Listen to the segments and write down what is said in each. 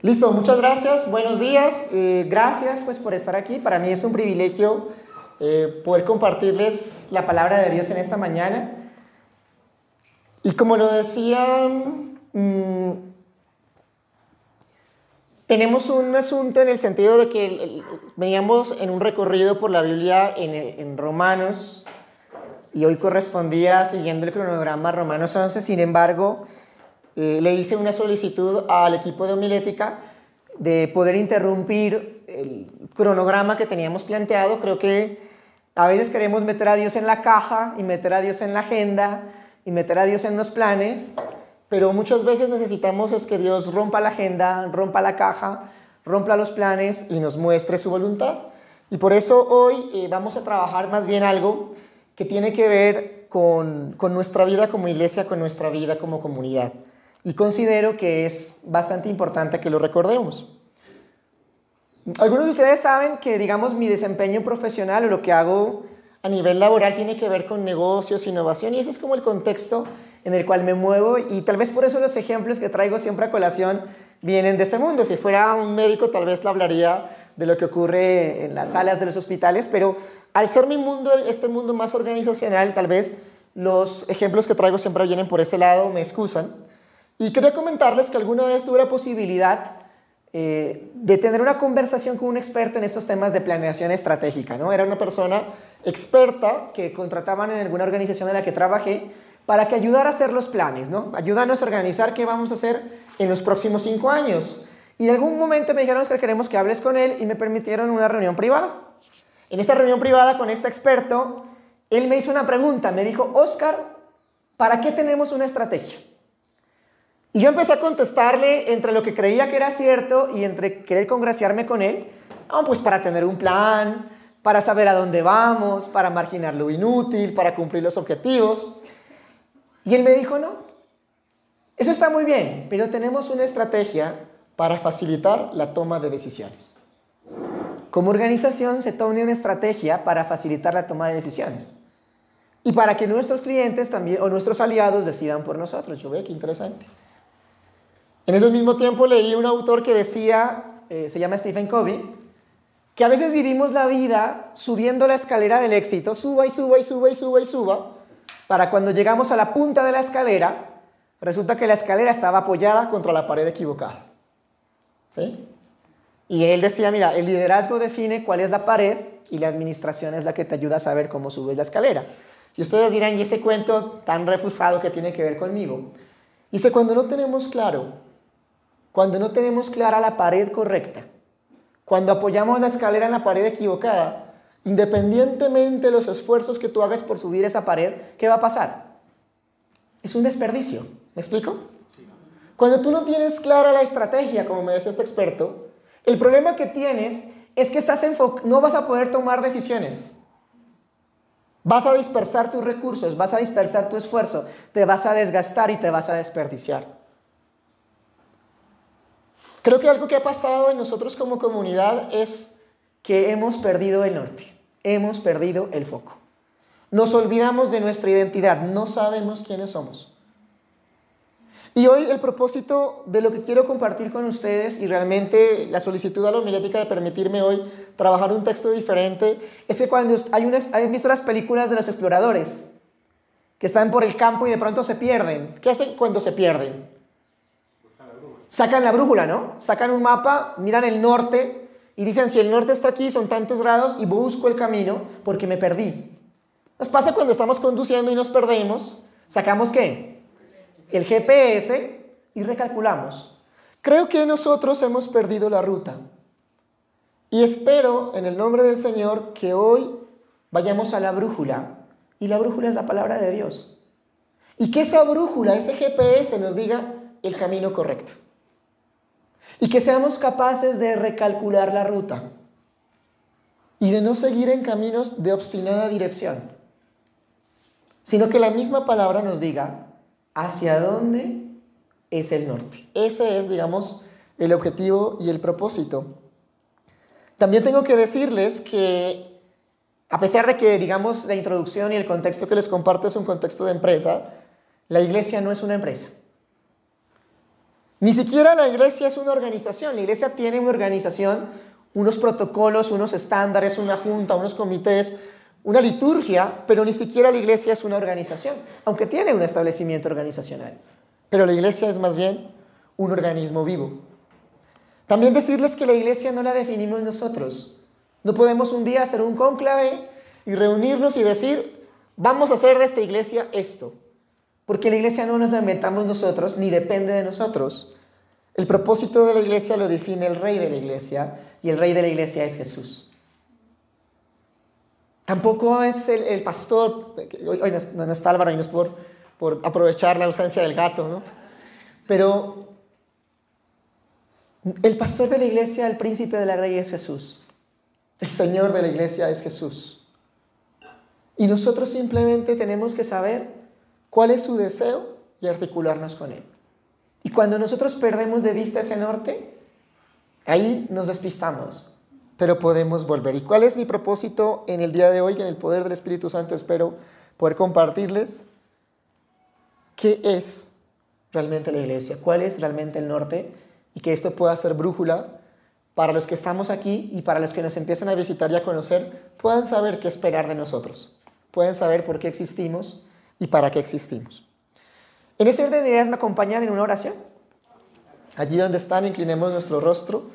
Listo, muchas gracias, buenos días, eh, gracias pues por estar aquí. Para mí es un privilegio eh, poder compartirles la palabra de Dios en esta mañana. Y como lo decía, mm, tenemos un asunto en el sentido de que veníamos en un recorrido por la Biblia en, en Romanos y hoy correspondía siguiendo el cronograma Romanos 11, sin embargo, eh, le hice una solicitud al equipo de homilética de poder interrumpir el cronograma que teníamos planteado. Creo que a veces queremos meter a Dios en la caja y meter a Dios en la agenda y meter a Dios en los planes, pero muchas veces necesitamos es que Dios rompa la agenda, rompa la caja, rompa los planes y nos muestre su voluntad. Y por eso hoy eh, vamos a trabajar más bien algo que tiene que ver con, con nuestra vida como iglesia, con nuestra vida como comunidad y considero que es bastante importante que lo recordemos. Algunos de ustedes saben que, digamos, mi desempeño profesional o lo que hago a nivel laboral tiene que ver con negocios, innovación, y ese es como el contexto en el cual me muevo, y tal vez por eso los ejemplos que traigo siempre a colación vienen de ese mundo. Si fuera un médico, tal vez le hablaría de lo que ocurre en las salas de los hospitales, pero al ser mi mundo, este mundo más organizacional, tal vez los ejemplos que traigo siempre vienen por ese lado, me excusan. Y quería comentarles que alguna vez tuve la posibilidad eh, de tener una conversación con un experto en estos temas de planeación estratégica. ¿no? Era una persona experta que contrataban en alguna organización en la que trabajé para que ayudara a hacer los planes, ¿no? ayúdanos a organizar qué vamos a hacer en los próximos cinco años. Y en algún momento me dijeron que queremos que hables con él y me permitieron una reunión privada. En esa reunión privada con este experto, él me hizo una pregunta, me dijo, Oscar, ¿para qué tenemos una estrategia? Y yo empecé a contestarle entre lo que creía que era cierto y entre querer congraciarme con él, ah, pues para tener un plan, para saber a dónde vamos, para marginar lo inútil, para cumplir los objetivos. Y él me dijo, no, eso está muy bien, pero tenemos una estrategia para facilitar la toma de decisiones. Como organización se toma una estrategia para facilitar la toma de decisiones. Y para que nuestros clientes también, o nuestros aliados decidan por nosotros. Yo veo qué interesante. En ese mismo tiempo leí un autor que decía, eh, se llama Stephen Covey, que a veces vivimos la vida subiendo la escalera del éxito, suba y suba y suba y suba y suba, para cuando llegamos a la punta de la escalera, resulta que la escalera estaba apoyada contra la pared equivocada. ¿Sí? Y él decía, mira, el liderazgo define cuál es la pared y la administración es la que te ayuda a saber cómo subes la escalera. Y ustedes dirán, ¿y ese cuento tan refusado que tiene que ver conmigo? Dice, cuando no tenemos claro cuando no tenemos clara la pared correcta, cuando apoyamos la escalera en la pared equivocada, independientemente de los esfuerzos que tú hagas por subir esa pared, ¿qué va a pasar? Es un desperdicio. ¿Me explico? Cuando tú no tienes clara la estrategia, como me decía este experto, el problema que tienes es que estás no vas a poder tomar decisiones. Vas a dispersar tus recursos, vas a dispersar tu esfuerzo, te vas a desgastar y te vas a desperdiciar. Creo que algo que ha pasado en nosotros como comunidad es que hemos perdido el norte, hemos perdido el foco. Nos olvidamos de nuestra identidad, no sabemos quiénes somos. Y hoy el propósito de lo que quiero compartir con ustedes y realmente la solicitud a la homilética de permitirme hoy trabajar un texto diferente es que cuando hay unas, ¿han visto las películas de los exploradores que están por el campo y de pronto se pierden? ¿Qué hacen cuando se pierden? Sacan la brújula, ¿no? Sacan un mapa, miran el norte y dicen, si el norte está aquí, son tantos grados y busco el camino porque me perdí. Nos pasa cuando estamos conduciendo y nos perdemos, sacamos qué? El GPS y recalculamos. Creo que nosotros hemos perdido la ruta. Y espero en el nombre del Señor que hoy vayamos a la brújula. Y la brújula es la palabra de Dios. Y que esa brújula, ese GPS nos diga el camino correcto y que seamos capaces de recalcular la ruta y de no seguir en caminos de obstinada dirección, sino que la misma palabra nos diga hacia dónde es el norte. Ese es, digamos, el objetivo y el propósito. También tengo que decirles que, a pesar de que, digamos, la introducción y el contexto que les comparto es un contexto de empresa, la iglesia no es una empresa. Ni siquiera la iglesia es una organización. La iglesia tiene una organización, unos protocolos, unos estándares, una junta, unos comités, una liturgia, pero ni siquiera la iglesia es una organización, aunque tiene un establecimiento organizacional. Pero la iglesia es más bien un organismo vivo. También decirles que la iglesia no la definimos nosotros. No podemos un día hacer un cónclave y reunirnos y decir, vamos a hacer de esta iglesia esto. Porque la iglesia no nos la inventamos nosotros ni depende de nosotros. El propósito de la iglesia lo define el rey de la iglesia y el rey de la iglesia es Jesús. Tampoco es el, pastor, hoy, no, está Álvaro y no es por, por aprovechar la ausencia del gato, ¿no? Pero el pastor de la iglesia, el príncipe de la rey es Jesús. El Señor de la iglesia es Jesús. Y nosotros simplemente tenemos que saber cuál es su deseo y articularnos con él. Y cuando nosotros perdemos de vista ese norte, ahí nos despistamos, pero podemos volver. ¿Y cuál es mi propósito en el día de hoy? En el poder del Espíritu Santo espero poder compartirles qué es realmente la iglesia, cuál es realmente el norte y que esto pueda ser brújula para los que estamos aquí y para los que nos empiezan a visitar y a conocer, puedan saber qué esperar de nosotros, pueden saber por qué existimos y para qué existimos. En ese orden de ideas me acompañan en una oración. Allí donde están, inclinemos nuestro rostro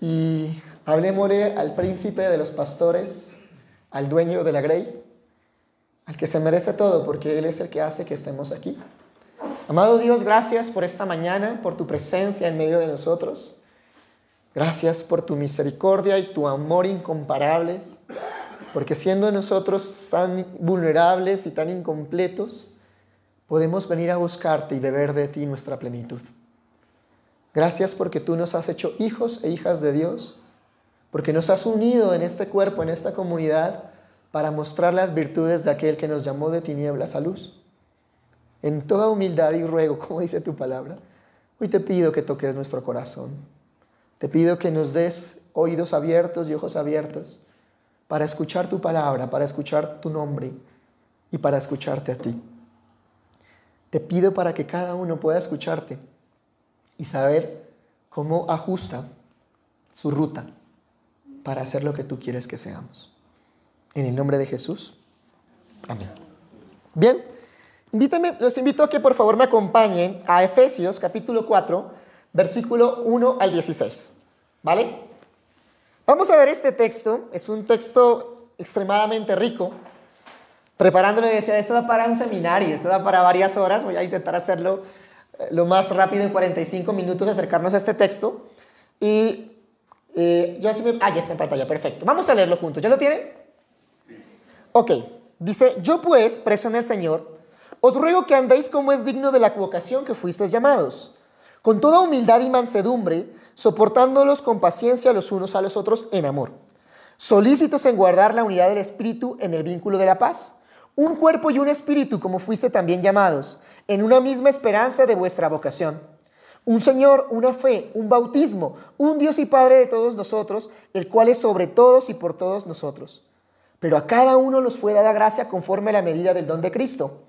y hablemosle al príncipe de los pastores, al dueño de la grey, al que se merece todo, porque Él es el que hace que estemos aquí. Amado Dios, gracias por esta mañana, por tu presencia en medio de nosotros. Gracias por tu misericordia y tu amor incomparables porque siendo nosotros tan vulnerables y tan incompletos, podemos venir a buscarte y beber de ti nuestra plenitud. Gracias porque tú nos has hecho hijos e hijas de Dios, porque nos has unido en este cuerpo, en esta comunidad, para mostrar las virtudes de aquel que nos llamó de tinieblas a luz. En toda humildad y ruego, como dice tu palabra, hoy te pido que toques nuestro corazón. Te pido que nos des oídos abiertos y ojos abiertos para escuchar tu palabra, para escuchar tu nombre y para escucharte a ti. Te pido para que cada uno pueda escucharte y saber cómo ajusta su ruta para hacer lo que tú quieres que seamos. En el nombre de Jesús. Amén. Bien, invítame, los invito a que por favor me acompañen a Efesios capítulo 4, versículo 1 al 16. ¿Vale? Vamos a ver este texto, es un texto extremadamente rico. Preparándolo decía, esto da para un seminario, esto da para varias horas, voy a intentar hacerlo eh, lo más rápido en 45 minutos, acercarnos a este texto. Y eh, yo así me... Ah, ya está en pantalla, perfecto. Vamos a leerlo juntos, ¿ya lo tienen? Sí. Ok, dice, yo pues, preso en el Señor, os ruego que andéis como es digno de la vocación que fuisteis llamados, con toda humildad y mansedumbre, soportándolos con paciencia los unos a los otros en amor, solícitos en guardar la unidad del Espíritu en el vínculo de la paz, un cuerpo y un espíritu como fuiste también llamados, en una misma esperanza de vuestra vocación. Un Señor, una fe, un bautismo, un Dios y Padre de todos nosotros, el cual es sobre todos y por todos nosotros. Pero a cada uno nos fue dada gracia conforme a la medida del don de Cristo.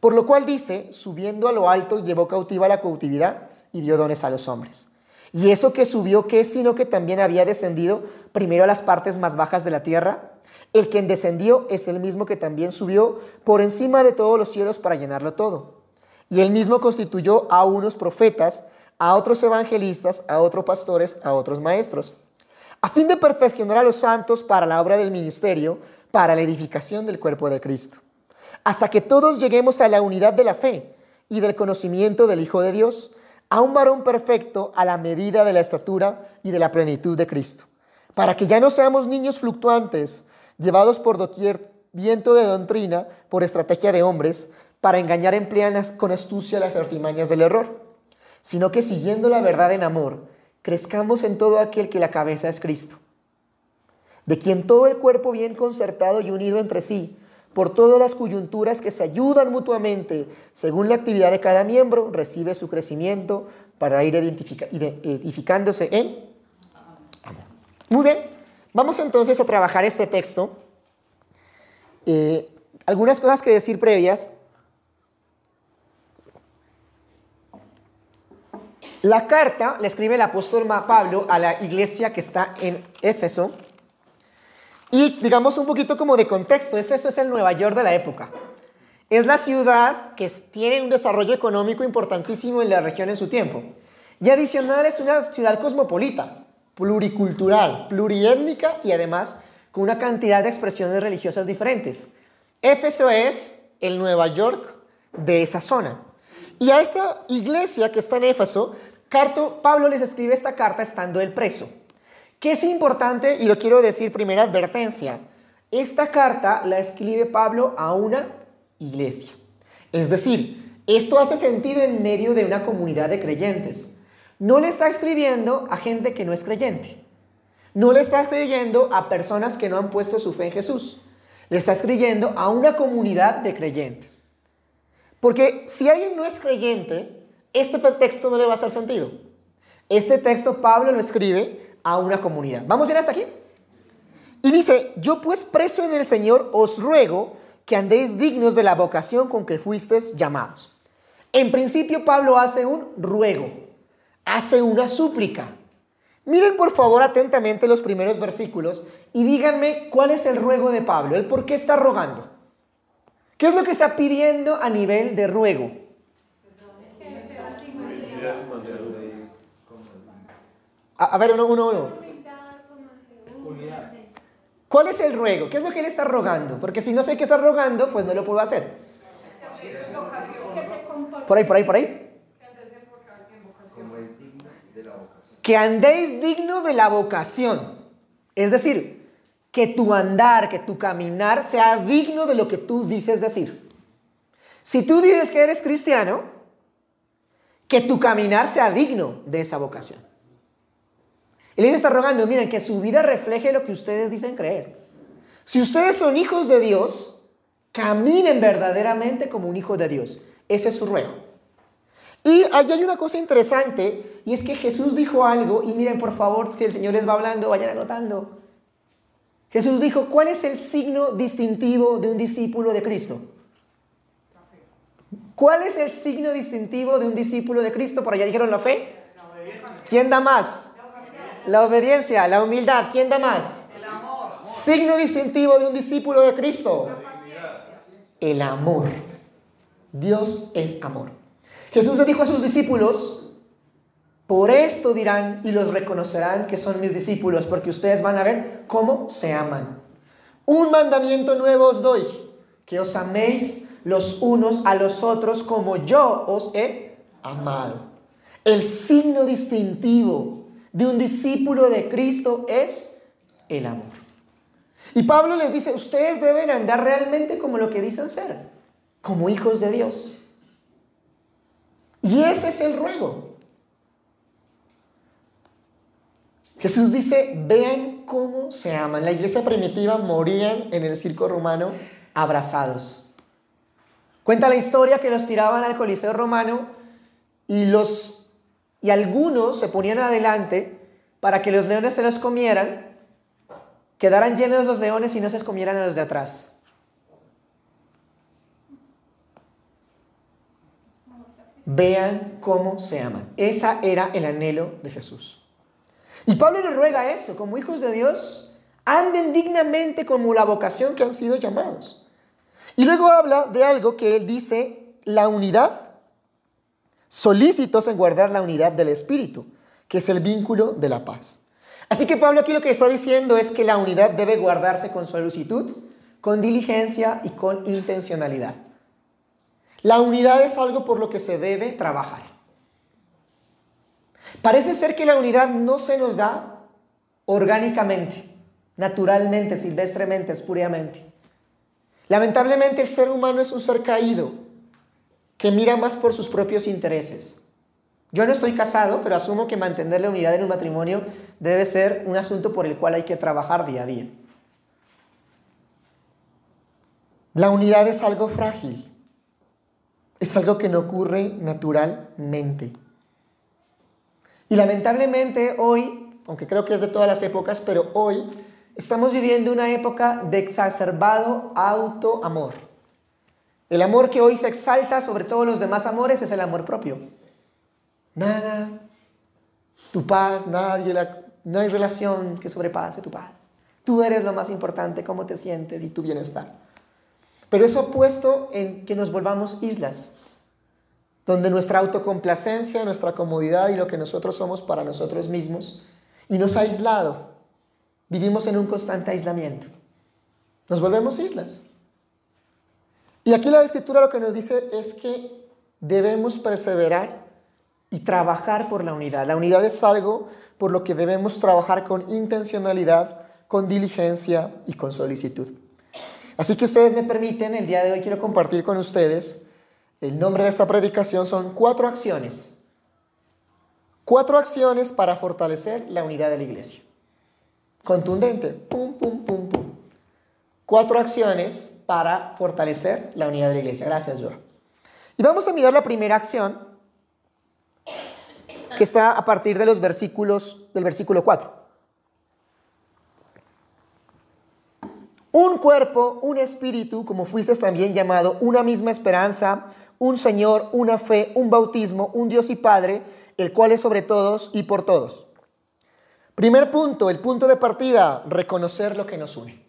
Por lo cual dice, subiendo a lo alto, llevó cautiva la cautividad y dio dones a los hombres. Y eso que subió, ¿qué sino que también había descendido primero a las partes más bajas de la tierra? El que descendió es el mismo que también subió por encima de todos los cielos para llenarlo todo. Y él mismo constituyó a unos profetas, a otros evangelistas, a otros pastores, a otros maestros, a fin de perfeccionar a los santos para la obra del ministerio, para la edificación del cuerpo de Cristo, hasta que todos lleguemos a la unidad de la fe y del conocimiento del Hijo de Dios, a un varón perfecto a la medida de la estatura y de la plenitud de Cristo, para que ya no seamos niños fluctuantes, llevados por doquier viento de doctrina, por estrategia de hombres, para engañar emplean con astucia las artimañas del error, sino que siguiendo la verdad en amor, crezcamos en todo aquel que la cabeza es Cristo, de quien todo el cuerpo bien concertado y unido entre sí, por todas las coyunturas que se ayudan mutuamente según la actividad de cada miembro, recibe su crecimiento para ir edificándose en. Muy bien, vamos entonces a trabajar este texto. Eh, algunas cosas que decir previas. La carta le escribe el apóstol Pablo a la iglesia que está en Éfeso. Y digamos un poquito como de contexto, Éfeso es el Nueva York de la época. Es la ciudad que tiene un desarrollo económico importantísimo en la región en su tiempo. Y adicional es una ciudad cosmopolita, pluricultural, pluriétnica y además con una cantidad de expresiones religiosas diferentes. Éfeso es el Nueva York de esa zona. Y a esta iglesia que está en Éfeso, Pablo les escribe esta carta estando el preso. Que es importante, y lo quiero decir, primera advertencia, esta carta la escribe Pablo a una iglesia. Es decir, esto hace sentido en medio de una comunidad de creyentes. No le está escribiendo a gente que no es creyente. No le está escribiendo a personas que no han puesto su fe en Jesús. Le está escribiendo a una comunidad de creyentes. Porque si alguien no es creyente, este texto no le va a hacer sentido. Este texto Pablo lo escribe a una comunidad. ¿Vamos bien hasta aquí? Y dice, yo pues preso en el Señor os ruego que andéis dignos de la vocación con que fuisteis llamados. En principio Pablo hace un ruego, hace una súplica. Miren por favor atentamente los primeros versículos y díganme cuál es el ruego de Pablo, el por qué está rogando. ¿Qué es lo que está pidiendo a nivel de ruego? A, ver, uno, uno, uno. ¿Cuál es el ruego? ¿Qué es lo que él está rogando? Porque si no sé qué está rogando, pues no lo puedo hacer. Por ahí, por ahí, por ahí. Que andéis digno de la vocación. Es decir, que tu andar, que tu caminar sea digno de lo que tú dices decir. Si tú dices que eres cristiano, que tu caminar sea digno de esa vocación. Él está rogando, miren, que su vida refleje lo que ustedes dicen creer. Si ustedes son hijos de Dios, caminen verdaderamente como un hijo de Dios. Ese es su ruego. Y ahí hay una cosa interesante, y es que Jesús dijo algo, y miren por favor, que el Señor les va hablando, vayan anotando. Jesús dijo, ¿cuál es el signo distintivo de un discípulo de Cristo? ¿Cuál es el signo distintivo de un discípulo de Cristo? Por allá dijeron la fe. ¿Quién da más? La obediencia, la humildad. ¿Quién da más? El amor. Signo distintivo de un discípulo de Cristo. El amor. Dios es amor. Jesús le dijo a sus discípulos, por esto dirán y los reconocerán que son mis discípulos, porque ustedes van a ver cómo se aman. Un mandamiento nuevo os doy, que os améis los unos a los otros como yo os he amado. El signo distintivo de un discípulo de Cristo es el amor. Y Pablo les dice, ustedes deben andar realmente como lo que dicen ser, como hijos de Dios. Y ese es el ruego. Jesús dice, vean cómo se aman. La iglesia primitiva morían en el circo romano abrazados. Cuenta la historia que los tiraban al Coliseo romano y los y algunos se ponían adelante para que los leones se los comieran, quedaran llenos los leones y no se comieran a los de atrás. Vean cómo se aman. Esa era el anhelo de Jesús. Y Pablo le ruega eso, como hijos de Dios, anden dignamente como la vocación que han sido llamados. Y luego habla de algo que él dice, la unidad, solícitos en guardar la unidad del Espíritu, que es el vínculo de la paz. Así que Pablo aquí lo que está diciendo es que la unidad debe guardarse con solicitud, con diligencia y con intencionalidad. La unidad es algo por lo que se debe trabajar. Parece ser que la unidad no se nos da orgánicamente, naturalmente, silvestremente, espuriamente. Lamentablemente el ser humano es un ser caído que mira más por sus propios intereses. Yo no estoy casado, pero asumo que mantener la unidad en un matrimonio debe ser un asunto por el cual hay que trabajar día a día. La unidad es algo frágil, es algo que no ocurre naturalmente. Y lamentablemente hoy, aunque creo que es de todas las épocas, pero hoy estamos viviendo una época de exacerbado autoamor. El amor que hoy se exalta sobre todos los demás amores es el amor propio. Nada Tu paz, nadie no hay relación que sobrepase tu paz. Tú eres lo más importante, cómo te sientes y tu bienestar. Pero eso puesto en que nos volvamos islas, donde nuestra autocomplacencia, nuestra comodidad y lo que nosotros somos para nosotros mismos, y nos ha aislado. Vivimos en un constante aislamiento. Nos volvemos islas. Y aquí la escritura lo que nos dice es que debemos perseverar y trabajar por la unidad. La unidad es algo por lo que debemos trabajar con intencionalidad, con diligencia y con solicitud. Así que ustedes me permiten, el día de hoy quiero compartir con ustedes el nombre de esta predicación son cuatro acciones. Cuatro acciones para fortalecer la unidad de la iglesia. Contundente. Pum, pum, pum, pum. Cuatro acciones para fortalecer la unidad de la iglesia. Gracias, Joa. Y vamos a mirar la primera acción, que está a partir de los versículos, del versículo 4. Un cuerpo, un espíritu, como fuiste también llamado, una misma esperanza, un Señor, una fe, un bautismo, un Dios y Padre, el cual es sobre todos y por todos. Primer punto, el punto de partida, reconocer lo que nos une.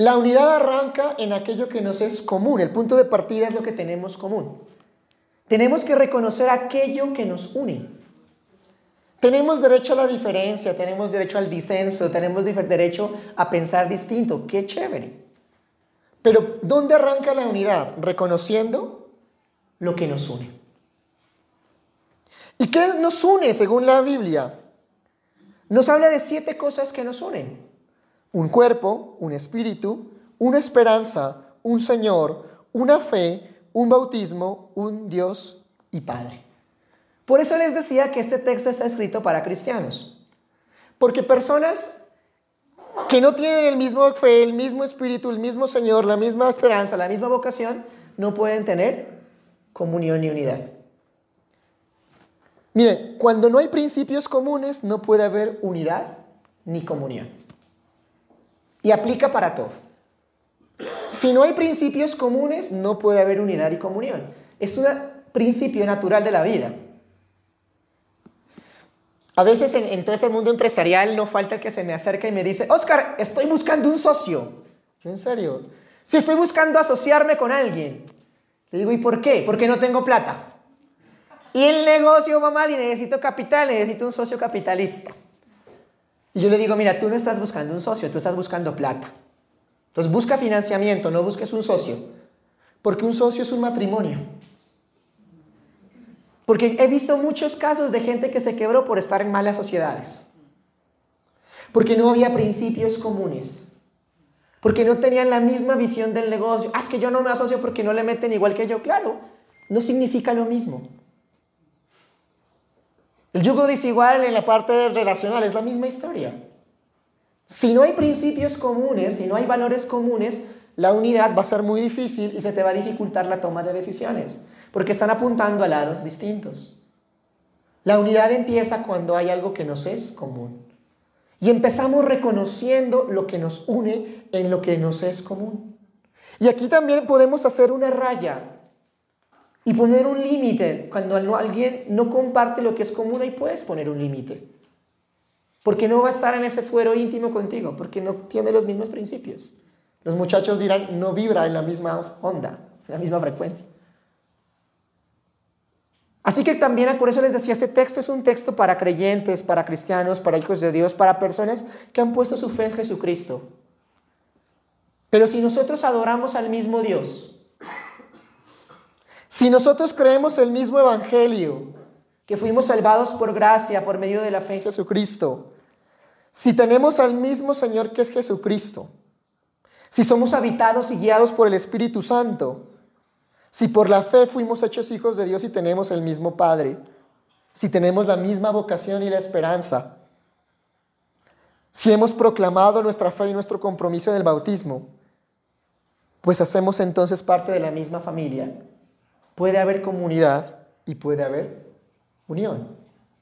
La unidad arranca en aquello que nos es común. El punto de partida es lo que tenemos común. Tenemos que reconocer aquello que nos une. Tenemos derecho a la diferencia, tenemos derecho al disenso, tenemos derecho a pensar distinto. Qué chévere. Pero ¿dónde arranca la unidad? Reconociendo lo que nos une. ¿Y qué nos une según la Biblia? Nos habla de siete cosas que nos unen. Un cuerpo, un espíritu, una esperanza, un Señor, una fe, un bautismo, un Dios y Padre. Por eso les decía que este texto está escrito para cristianos. Porque personas que no tienen el mismo fe, el mismo espíritu, el mismo Señor, la misma esperanza, la misma vocación, no pueden tener comunión ni unidad. Miren, cuando no hay principios comunes, no puede haber unidad ni comunión. Y aplica para todo. Si no hay principios comunes, no puede haber unidad y comunión. Es un principio natural de la vida. A veces en, todo este mundo empresarial no falta que se me acerque y me dice, Oscar, estoy buscando un socio. Yo, en serio. Si estoy buscando asociarme con alguien. Le digo, ¿y por qué? Porque no tengo plata. Y el negocio va mal y necesito capital, necesito un socio capitalista. Y yo le digo, mira, tú no estás buscando un socio, tú estás buscando plata. Entonces busca financiamiento, no busques un socio. Porque un socio es un matrimonio. Porque he visto muchos casos de gente que se quebró por estar en malas sociedades. Porque no había principios comunes. Porque no tenían la misma visión del negocio. Ah, es que yo no me asocio porque no le meten igual que yo. Claro, no significa lo mismo. El yugo desigual en la parte relacional es la misma historia. Si no hay principios comunes, si no hay valores comunes, la unidad va a ser muy difícil y se te va a dificultar la toma de decisiones porque están apuntando a lados distintos. La unidad empieza cuando hay algo que nos es común. Y empezamos reconociendo lo que nos une en lo que nos es común. Y aquí también podemos hacer una raya y poner un límite. Cuando alguien no comparte lo que es común, ahí puedes poner un límite. Porque no va a estar en ese fuero íntimo contigo, porque no tiene los mismos principios. Los muchachos dirán, no vibra en la misma onda, en la misma frecuencia. Así que también por eso les decía, este texto es un texto para creyentes, para cristianos, para hijos de Dios, para personas que han puesto su fe en Jesucristo. Pero si nosotros adoramos al mismo Dios, si nosotros creemos el mismo Evangelio, que fuimos salvados por gracia, por medio de la fe en Jesucristo, si tenemos al mismo Señor que es Jesucristo, si somos habitados y guiados por el Espíritu Santo, si por la fe fuimos hechos hijos de Dios y tenemos el mismo Padre, si tenemos la misma vocación y la esperanza, si hemos proclamado nuestra fe y nuestro compromiso en el bautismo, pues hacemos entonces parte de la misma familia. Puede haber comunidad y puede haber unión.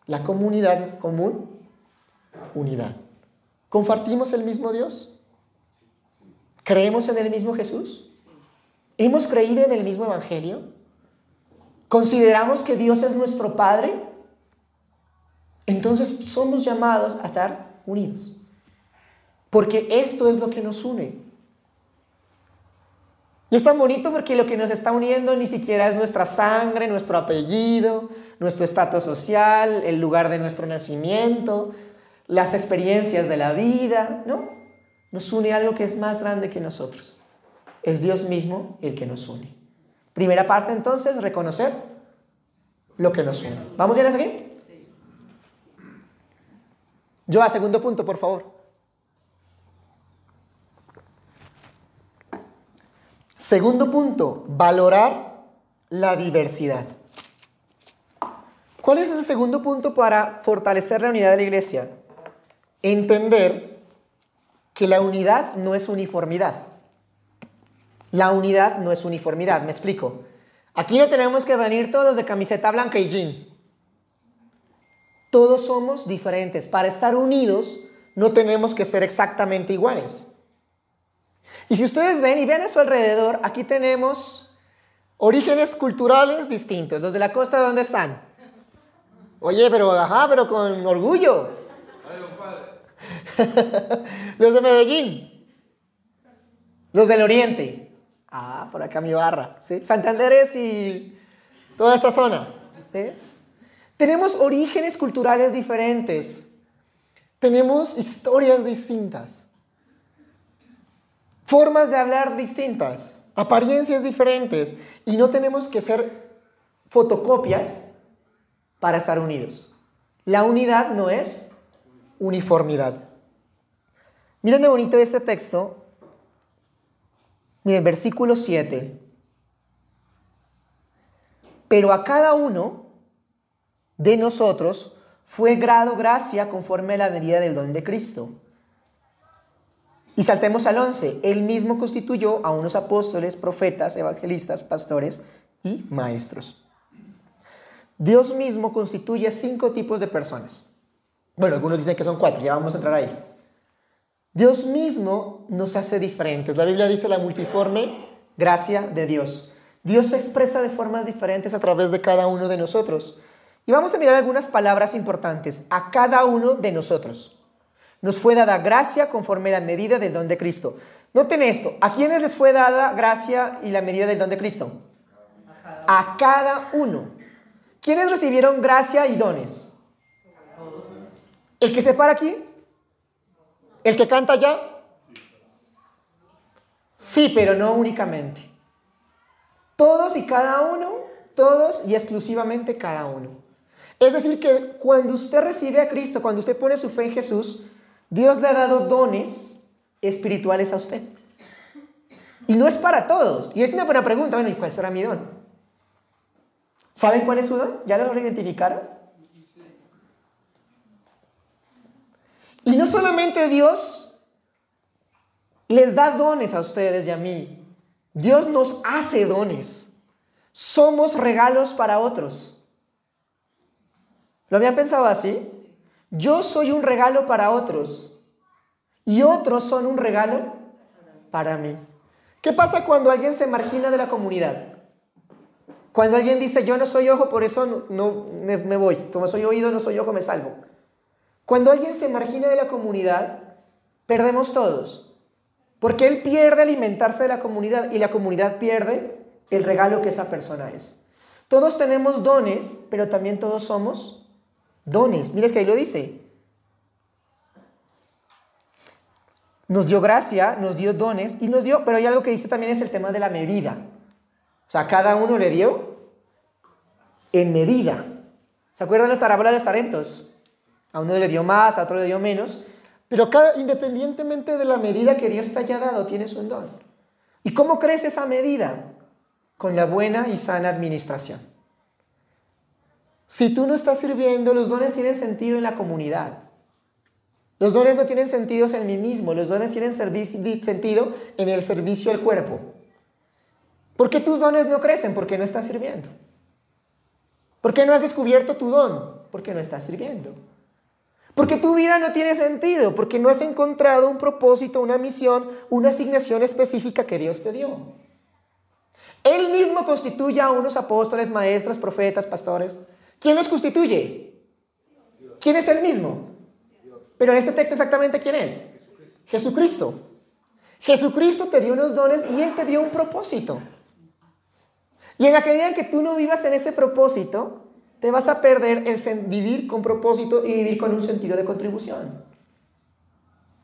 La comunidad común, unidad. ¿Compartimos el mismo Dios? ¿Creemos en el mismo Jesús? ¿Hemos creído en el mismo Evangelio? ¿Consideramos que Dios es nuestro Padre? entonces somos llamados a estar unidos. Porque esto es lo que nos une. Y es tan bonito porque lo que nos está uniendo ni siquiera es nuestra sangre, nuestro apellido, nuestro estatus social, el lugar de nuestro nacimiento, las experiencias de la vida, ¿no? Nos une algo que es más grande que nosotros. Es Dios mismo el que nos une. Primera parte entonces, reconocer lo que nos une. ¿Vamos bien hasta aquí? Yo a segundo punto, por favor. Segundo punto, valorar la diversidad. ¿Cuál es ese segundo punto para fortalecer la unidad de la iglesia? Entender que la unidad no es uniformidad. La unidad no es uniformidad, me explico. Aquí no tenemos que venir todos de camiseta blanca y jean. Todos somos diferentes. Para estar unidos no tenemos que ser exactamente iguales. Y si ustedes ven y ven a su alrededor, aquí tenemos orígenes culturales distintos. Los de la costa, ¿dónde están? Oye, pero ajá, pero con orgullo. Los de Medellín. Los del Oriente. Ah, por acá mi barra. ¿sí? Santanderes y toda esta zona. Tenemos orígenes culturales diferentes. Tenemos historias distintas formas de hablar distintas, apariencias diferentes, y no tenemos que ser fotocopias para estar unidos. La unidad no es uniformidad. Miren de bonito este texto. Miren, versículo 7. Pero a cada uno de nosotros fue grado gracia conforme a la medida del don de Cristo. Y saltemos al 11. Él mismo constituyó a unos apóstoles, profetas, evangelistas, pastores y maestros. Dios mismo constituye cinco tipos de personas. Bueno, algunos dicen que son cuatro, ya vamos a entrar ahí. Dios mismo nos hace diferentes. La Biblia dice la multiforme gracia de Dios. Dios se expresa de formas diferentes a través de cada uno de nosotros. Y vamos a mirar algunas palabras importantes. A cada uno de nosotros. Nos fue dada gracia conforme la medida del don de Cristo. Noten esto, ¿a quiénes les fue dada gracia y la medida del don de Cristo? A cada uno. ¿Quiénes recibieron gracia y dones? ¿El que se para aquí? ¿El que canta allá? Sí, pero no únicamente. Todos y cada uno, todos y exclusivamente cada uno. Es decir, que cuando usted recibe a Cristo, cuando usted pone su fe en Jesús, Dios le ha dado dones espirituales a usted. Y no es para todos. Y es una buena pregunta. Bueno, ¿y cuál será mi don? ¿Saben cuál es su don? ¿Ya lo identificaron? Y no solamente Dios les da dones a ustedes y a mí. Dios nos hace dones. Somos regalos para otros. ¿Lo habían pensado así? Yo soy un regalo para otros y otros son un regalo para mí. ¿Qué pasa cuando alguien se margina de la comunidad? Cuando alguien dice, yo no soy ojo, por eso no, me, voy. Como soy oído, no soy ojo, me salvo. Cuando alguien se margina de la comunidad, perdemos todos. Porque él pierde alimentarse de la comunidad y la comunidad pierde el regalo que esa persona es. Todos tenemos dones, pero también todos somos dones. Mira que ahí lo dice. Nos dio gracia, nos dio dones y nos dio, pero hay algo que dice también es el tema de la medida. O sea, cada uno le dio en medida. ¿Se acuerdan de la parábola de los talentos? A uno le dio más, a otro le dio menos. Pero cada, independientemente de la medida que Dios te haya dado, tienes un don. ¿Y cómo crece esa medida? Con la buena y sana administración. Si tú no estás sirviendo, los dones tienen sentido en la comunidad. Los dones no tienen sentido en mí mismo, los dones tienen sentido en el servicio al cuerpo. ¿Por qué tus dones no crecen? Porque no estás sirviendo. ¿Por qué no has descubierto tu don? Porque no estás sirviendo. Porque tu vida no tiene sentido, porque no has encontrado un propósito, una misión, una asignación específica que Dios te dio. Él mismo constituye a unos apóstoles, maestros, profetas, pastores. ¿Quién los constituye? ¿Quién es el mismo? Pero en este texto exactamente quién es? Jesucristo. Jesucristo te dio unos dones y Él te dio un propósito. Y en la medida en que tú no vivas en ese propósito, te vas a perder el vivir con propósito y vivir con un sentido de contribución.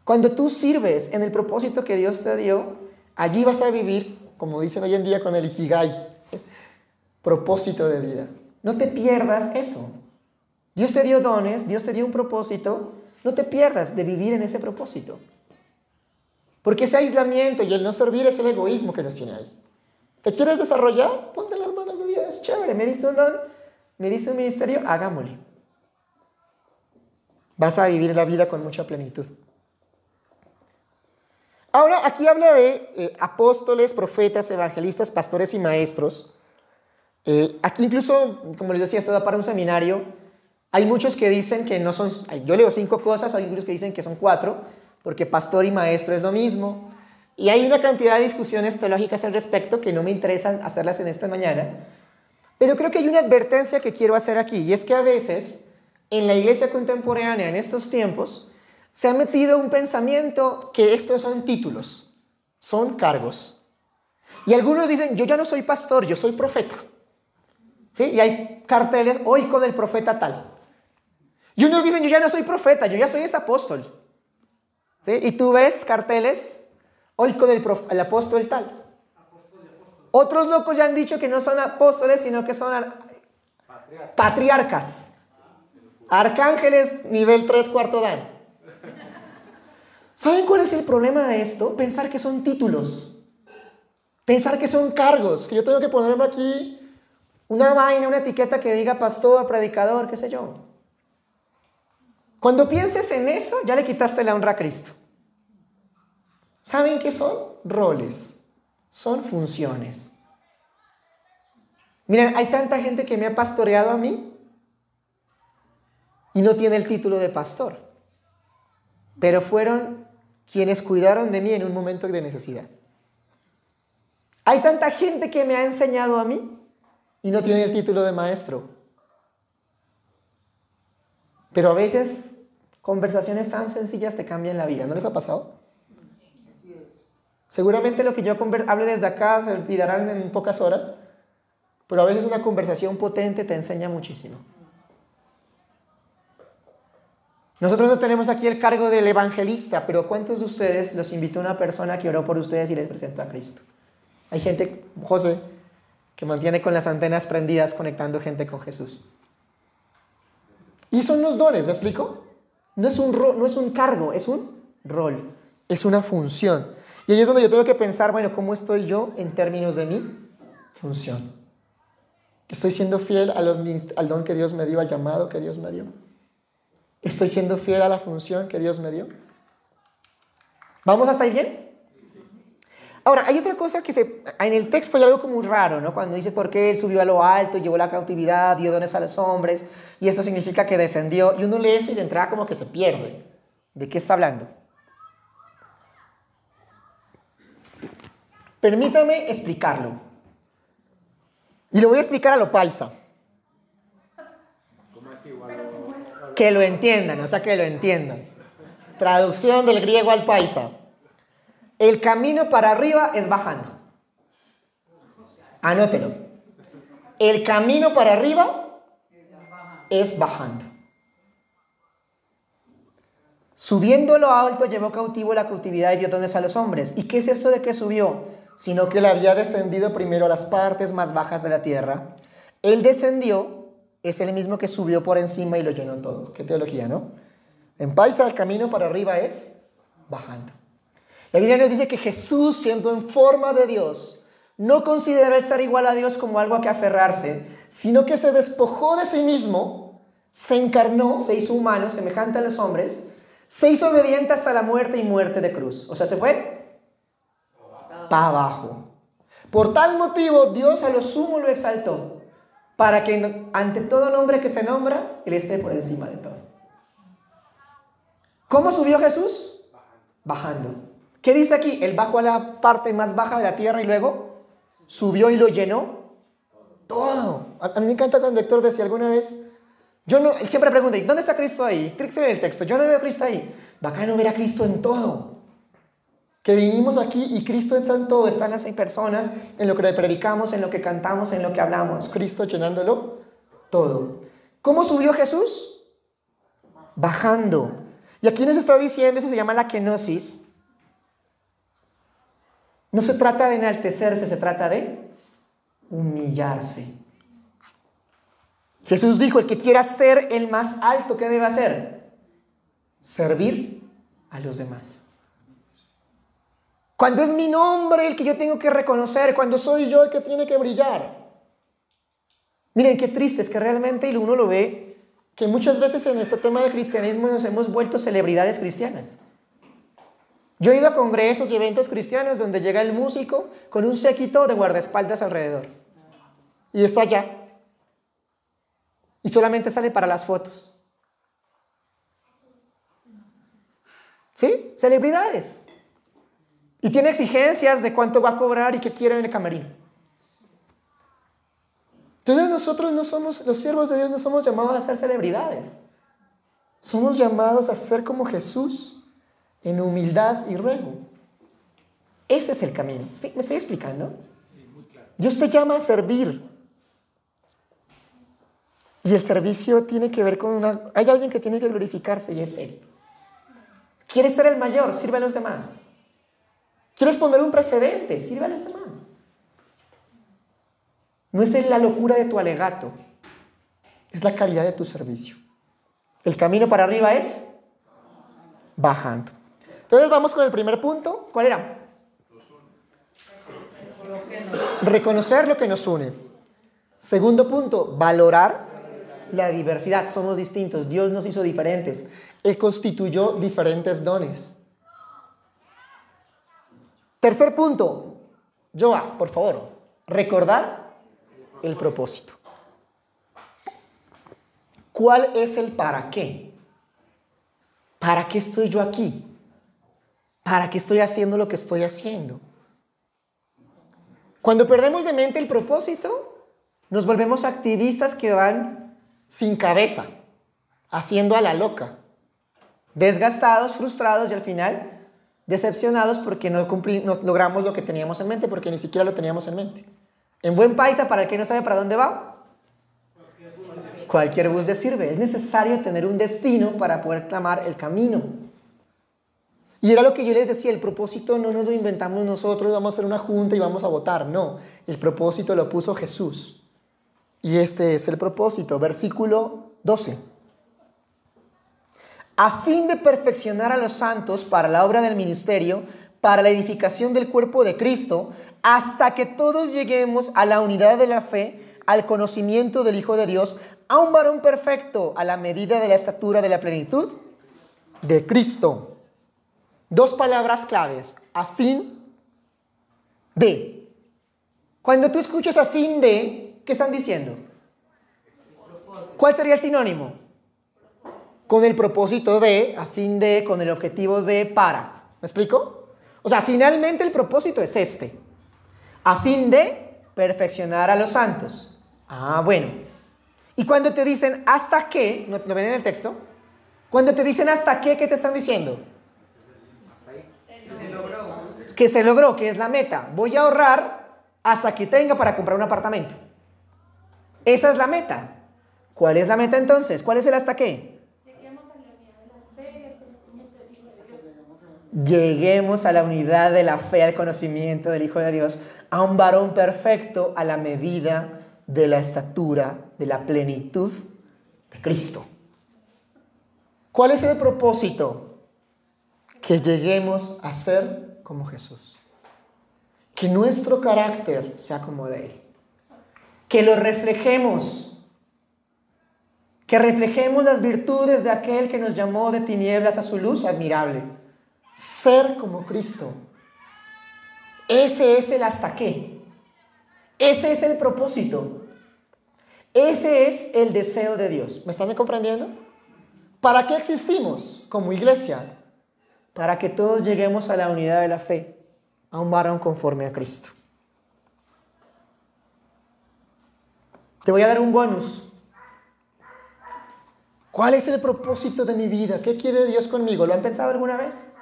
Cuando tú sirves en el propósito que Dios te dio, allí vas a vivir, como dicen hoy en día con el Ikigai, propósito de vida. No te pierdas eso. Dios te dio dones, Dios te dio un propósito, no te pierdas de vivir en ese propósito. Porque ese aislamiento y el no servir es el egoísmo que nos tiene ahí. ¿Te quieres desarrollar? Ponte las manos de Dios. Chévere, me diste un don, me diste un ministerio, hagámosle. Vas a vivir la vida con mucha plenitud. Ahora, aquí habla de eh, apóstoles, profetas, evangelistas, pastores y maestros. Eh, aquí incluso, como les decía, esto da para un seminario. Hay muchos que dicen que no son, yo leo cinco cosas, hay muchos que dicen que son cuatro, porque pastor y maestro es lo mismo. Y hay una cantidad de discusiones teológicas al respecto que no me interesan hacerlas en esta mañana, pero creo que hay una advertencia que quiero hacer aquí, y es que a veces en la iglesia contemporánea, en estos tiempos, se ha metido un pensamiento que estos son títulos, son cargos. Y algunos dicen, yo ya no soy pastor, yo soy profeta. ¿Sí? Y hay carteles, hoy con el profeta tal. Y unos dicen, yo ya no soy profeta, yo ya soy ese apóstol. ¿Sí? Y tú ves carteles, Hoy con el, apóstol tal. Otros locos ya han dicho que no son apóstoles, sino que son patriarcas. Arcángeles nivel 3 cuarto dan. ¿Saben cuál es el problema de esto? Pensar que son títulos. Pensar que son cargos. Que yo tengo que ponerme aquí una vaina, una etiqueta que diga pastor, predicador, qué sé yo. Cuando pienses en eso, ya le quitaste la honra a Cristo. ¿Saben qué son? Roles. Son funciones. Miren, hay tanta gente que me ha pastoreado a mí y no tiene el título de pastor. Pero fueron quienes cuidaron de mí en un momento de necesidad. Hay tanta gente que me ha enseñado a mí y no tiene el título de maestro. Pero a veces conversaciones tan sencillas te cambian la vida. ¿No les ha pasado? Seguramente lo que yo hable desde acá se olvidarán en pocas horas, pero a veces una conversación potente te enseña muchísimo. Nosotros no tenemos aquí el cargo del evangelista, pero ¿cuántos de ustedes los invitó una persona que oró por ustedes y les presentó a Cristo? Hay gente, José, que mantiene con las antenas prendidas conectando gente con Jesús. Y son los dones, ¿me explico? No es un, no es un cargo, es un rol, es una función. Y ahí es donde yo tengo que pensar, bueno, ¿cómo estoy yo en términos de mi función? ¿Estoy siendo fiel al don que Dios me dio, al llamado que Dios me dio? ¿Estoy siendo fiel a la función que Dios me dio? ¿Vamos hasta ahí bien? Ahora, hay otra cosa que se, en el texto hay algo como muy raro, ¿no? Cuando dice por qué él subió a lo alto, llevó la cautividad, dio dones a los hombres, y eso significa que descendió, y uno lee eso y de entrada como que se pierde. ¿De qué está hablando? Permítame explicarlo. Y lo voy a explicar a lo paisa. Que lo entiendan, o sea, que lo entiendan. Traducción del griego al paisa. El camino para arriba es bajando. Anótelo. El camino para arriba es bajando. Subiendo lo alto llevó cautivo la cautividad y dio dones a los hombres. ¿Y qué es esto de que subió? sino que él había descendido primero a las partes más bajas de la tierra. Él descendió, es el mismo que subió por encima y lo llenó todo. Qué teología, ¿no? En Paisa el camino para arriba es bajando. La Biblia nos dice que Jesús, siendo en forma de Dios, no consideró estar igual a Dios como algo a que aferrarse, sino que se despojó de sí mismo, se encarnó, se hizo humano, semejante a los hombres, se hizo obediente hasta la muerte y muerte de cruz. O sea, se fue para abajo. Por tal motivo, Dios a lo sumo lo exaltó, para que ante todo nombre que se nombra, Él esté por encima de todo. ¿Cómo subió Jesús? Bajando. ¿Qué dice aquí? Él bajó a la parte más baja de la tierra y luego subió y lo llenó todo. A, mí me encanta cuando el lector decía alguna vez, Yo no, él siempre pregunta, ¿dónde está Cristo ahí? Tiene ve el texto, yo no veo a Cristo ahí. Bacano ver a Cristo en todo. Que vinimos aquí y Cristo está en todo, están las personas, en lo que predicamos, en lo que cantamos, en lo que hablamos. Cristo llenándolo todo. ¿Cómo subió Jesús? Bajando. Y aquí nos está diciendo, eso se llama la kenosis. No se trata de enaltecerse, se trata de humillarse. Jesús dijo, el que quiera ser el más alto, ¿qué debe hacer? Servir a los demás. Cuando es mi nombre el que yo tengo que reconocer, cuando soy yo el que tiene que brillar. Miren qué triste es que realmente uno lo ve, que muchas veces en este tema del cristianismo nos hemos vuelto celebridades cristianas. Yo he ido a congresos y eventos cristianos donde llega el músico con un séquito de guardaespaldas alrededor. Y está allá. Y solamente sale para las fotos. ¿Sí? Celebridades. Y tiene exigencias de cuánto va a cobrar y qué quiere en el camerino. Entonces nosotros no somos, los siervos de Dios no somos llamados a ser celebridades. Somos llamados a ser como Jesús en humildad y ruego. Ese es el camino. ¿Me estoy explicando? Dios te llama a servir. Y el servicio tiene que ver con una... Hay alguien que tiene que glorificarse y es Él. ¿Quieres ser el mayor? Sirve a los demás. ¿Quieres poner un precedente? Sirve a los demás. No es la locura de tu alegato, es la calidad de tu servicio. El camino para arriba es bajando. Entonces vamos con el primer punto. ¿Cuál era? Reconocer lo que nos une. Segundo punto, valorar la diversidad. Somos distintos. Dios nos hizo diferentes. Él constituyó diferentes dones. Tercer punto, Joa, por favor, recordar el propósito. ¿Cuál es el para qué? ¿Para qué estoy yo aquí? ¿Para qué estoy haciendo lo que estoy haciendo? Cuando perdemos de mente el propósito, nos volvemos activistas que van sin cabeza, haciendo a la loca, desgastados, frustrados y al final decepcionados porque no, no logramos lo que teníamos en mente, porque ni siquiera lo teníamos en mente. En buen paisa, para el que no sabe para dónde va, cualquier bus le sirve. Es necesario tener un destino para poder clamar el camino. Y era lo que yo les decía, el propósito no nos lo inventamos nosotros, vamos a hacer una junta y vamos a votar. No, el propósito lo puso Jesús. Y este es el propósito, versículo 12 a fin de perfeccionar a los santos para la obra del ministerio, para la edificación del cuerpo de Cristo, hasta que todos lleguemos a la unidad de la fe, al conocimiento del Hijo de Dios, a un varón perfecto, a la medida de la estatura de la plenitud de Cristo. Dos palabras claves, a fin de. Cuando tú escuchas a fin de, ¿qué están diciendo? ¿Cuál sería el sinónimo? con el propósito de, a fin de, con el objetivo de, para. ¿Me explico? O sea, finalmente el propósito es este. A fin de perfeccionar a los santos. Ah, bueno. Y cuando te dicen hasta qué, ¿lo ven en el texto? Cuando te dicen hasta qué, ¿qué te están diciendo? Que se logró. Que es la meta. Voy a ahorrar hasta que tenga para comprar un apartamento. Esa es la meta. ¿Cuál es la meta entonces? ¿Cuál es el hasta qué? lleguemos a la unidad de la fe, al conocimiento del Hijo de Dios, a un varón perfecto a la medida de la estatura, de la plenitud de Cristo. ¿Cuál es el propósito? Que lleguemos a ser como Jesús. Que nuestro carácter sea como de Él. Que lo reflejemos. Que reflejemos las virtudes de aquel que nos llamó de tinieblas a su luz admirable ser como Cristo. Ese es el hasta qué. Ese es el propósito. Ese es el deseo de Dios. ¿Me están comprendiendo? ¿Para qué existimos como iglesia? Para que todos lleguemos a la unidad de la fe, a un varón conforme a Cristo. Te voy a dar un bonus. ¿Cuál es el propósito de mi vida? ¿Qué quiere Dios conmigo? ¿Lo han pensado alguna vez?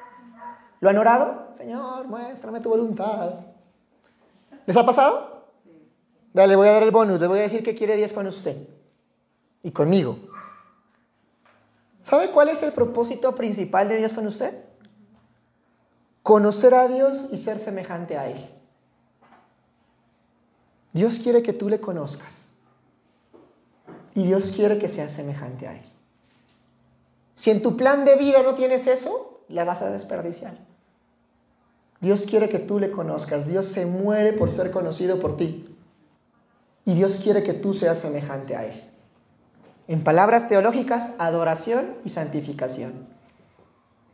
¿Lo han orado? Señor, muéstrame tu voluntad. ¿Les ha pasado? Dale, le voy a dar el bonus, le voy a decir qué quiere Dios con usted y conmigo. ¿Sabe cuál es el propósito principal de Dios con usted? Conocer a Dios y ser semejante a Él. Dios quiere que tú le conozcas. Y Dios quiere que seas semejante a Él. Si en tu plan de vida no tienes eso, la vas a desperdiciar. Dios quiere que tú le conozcas. Dios se muere por ser conocido por ti. Y Dios quiere que tú seas semejante a Él. En palabras teológicas, adoración y santificación.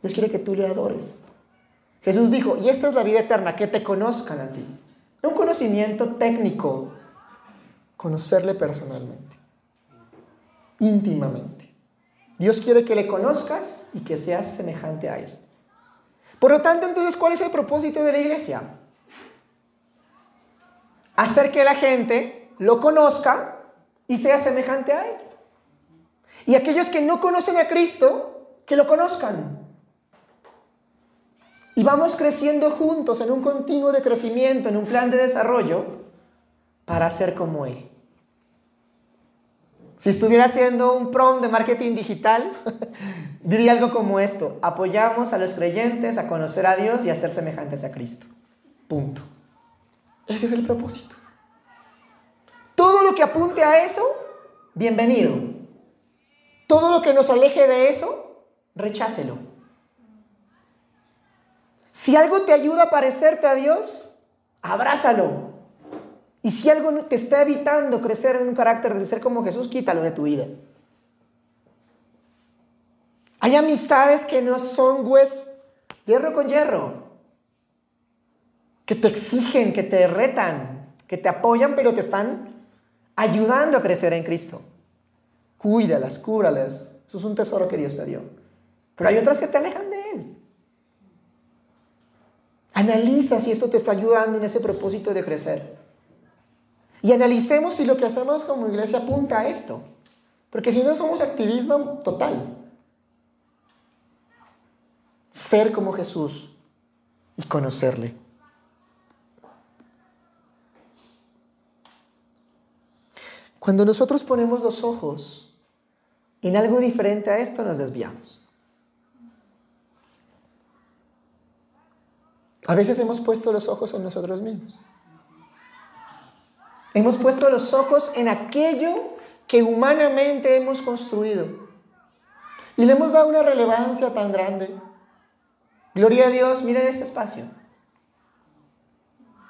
Dios quiere que tú le adores. Jesús dijo, y esta es la vida eterna, que te conozcan a ti. Un conocimiento técnico, conocerle personalmente, íntimamente. Dios quiere que le conozcas y que seas semejante a Él. Por lo tanto, entonces, ¿cuál es el propósito de la iglesia? Hacer que la gente lo conozca y sea semejante a Él. Y aquellos que no conocen a Cristo, que lo conozcan. Y vamos creciendo juntos en un continuo de crecimiento, en un plan de desarrollo, para ser como Él. Si estuviera haciendo un prom de marketing digital, diría algo como esto. Apoyamos a los creyentes a conocer a Dios y a ser semejantes a Cristo. Punto. Ese es el propósito. Todo lo que apunte a eso, bienvenido. Todo lo que nos aleje de eso, rechácelo. Si algo te ayuda a parecerte a Dios, abrázalo. Y si algo te está evitando crecer en un carácter de ser como Jesús, quítalo de tu vida. Hay amistades que no son pues hierro con hierro, que te exigen, que te retan, que te apoyan, pero te están ayudando a crecer en Cristo. Cuídalas, cúbralas. Eso es un tesoro que Dios te dio. Pero hay otras que te alejan. Analiza si esto te está ayudando en ese propósito de crecer. Y analicemos si lo que hacemos como iglesia apunta a esto. Porque si no somos activismo total. Ser como Jesús y conocerle. Cuando nosotros ponemos los ojos en algo diferente a esto, nos desviamos. A veces hemos puesto los ojos en nosotros mismos. Hemos puesto los ojos en aquello que humanamente hemos construido. Y le hemos dado una relevancia tan grande. Gloria a Dios, miren este espacio.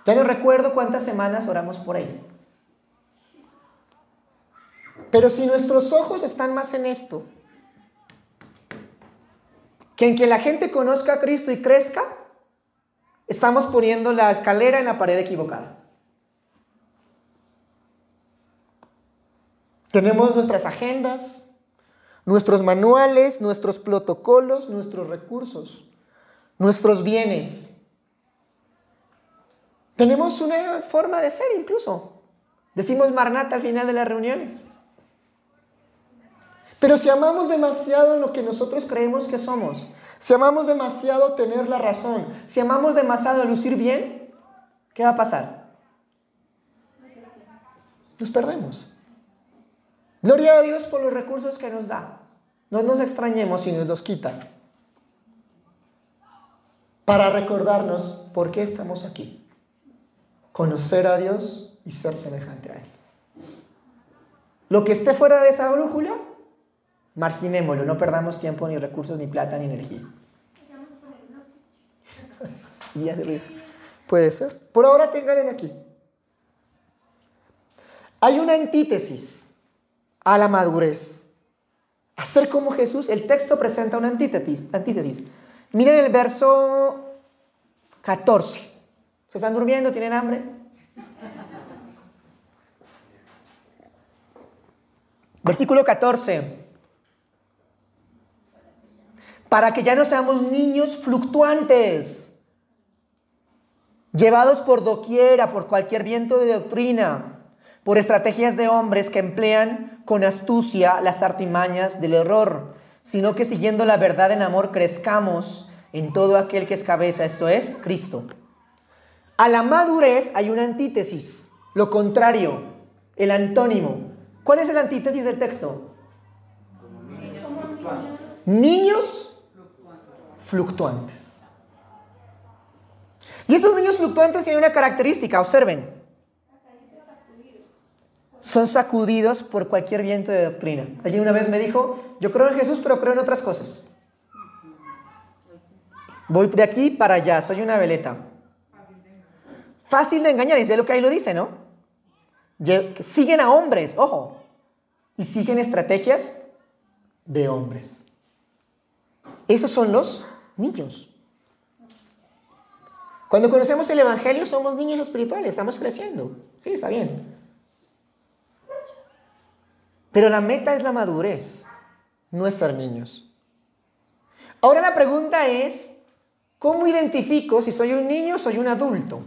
Ya no recuerdo cuántas semanas oramos por él. Pero si nuestros ojos están más en esto, que en que la gente conozca a Cristo y crezca, estamos poniendo la escalera en la pared equivocada. Tenemos nuestras agendas, nuestros manuales, nuestros protocolos, nuestros recursos, nuestros bienes. Tenemos una forma de ser incluso. Decimos Marnata al final de las reuniones. Pero si amamos demasiado lo que nosotros creemos que somos, si amamos demasiado tener la razón, si amamos demasiado lucir bien, ¿qué va a pasar? Nos perdemos. Gloria a Dios por los recursos que nos da. No nos extrañemos si nos los quita. Para recordarnos por qué estamos aquí. Conocer a Dios y ser semejante a Él. Lo que esté fuera de esa brújula, marginémoslo, no perdamos tiempo, ni recursos, ni plata, ni energía. Puede ser. Por ahora tengan aquí. Hay una antítesis a la madurez. A ser como Jesús, el texto presenta una antítesis. antítesis. Miren el verso 14. ¿Se están durmiendo? ¿Tienen hambre? Versículo 14 para que ya no seamos niños fluctuantes, llevados por doquiera, por cualquier viento de doctrina, por estrategias de hombres que emplean con astucia las artimañas del error, sino que siguiendo la verdad en amor crezcamos en todo aquel que es cabeza, esto es Cristo. A la madurez hay una antítesis, lo contrario, el antónimo. ¿Cuál es el antítesis del texto? Niños fluctuantes. Y esos niños fluctuantes tienen una característica, observen. Son sacudidos por cualquier viento de doctrina. Alguien una vez me dijo, yo creo en Jesús, pero creo en otras cosas. Voy de aquí para allá, soy una veleta. Fácil de engañar, y es lo que ahí lo dice, ¿no? Siguen a hombres, ojo, y siguen estrategias de hombres. Esos son los niños. Cuando conocemos el Evangelio somos niños espirituales, estamos creciendo. Sí, está bien. Pero la meta es la madurez, no es ser niños. Ahora la pregunta es, ¿cómo identifico si soy un niño o soy un adulto?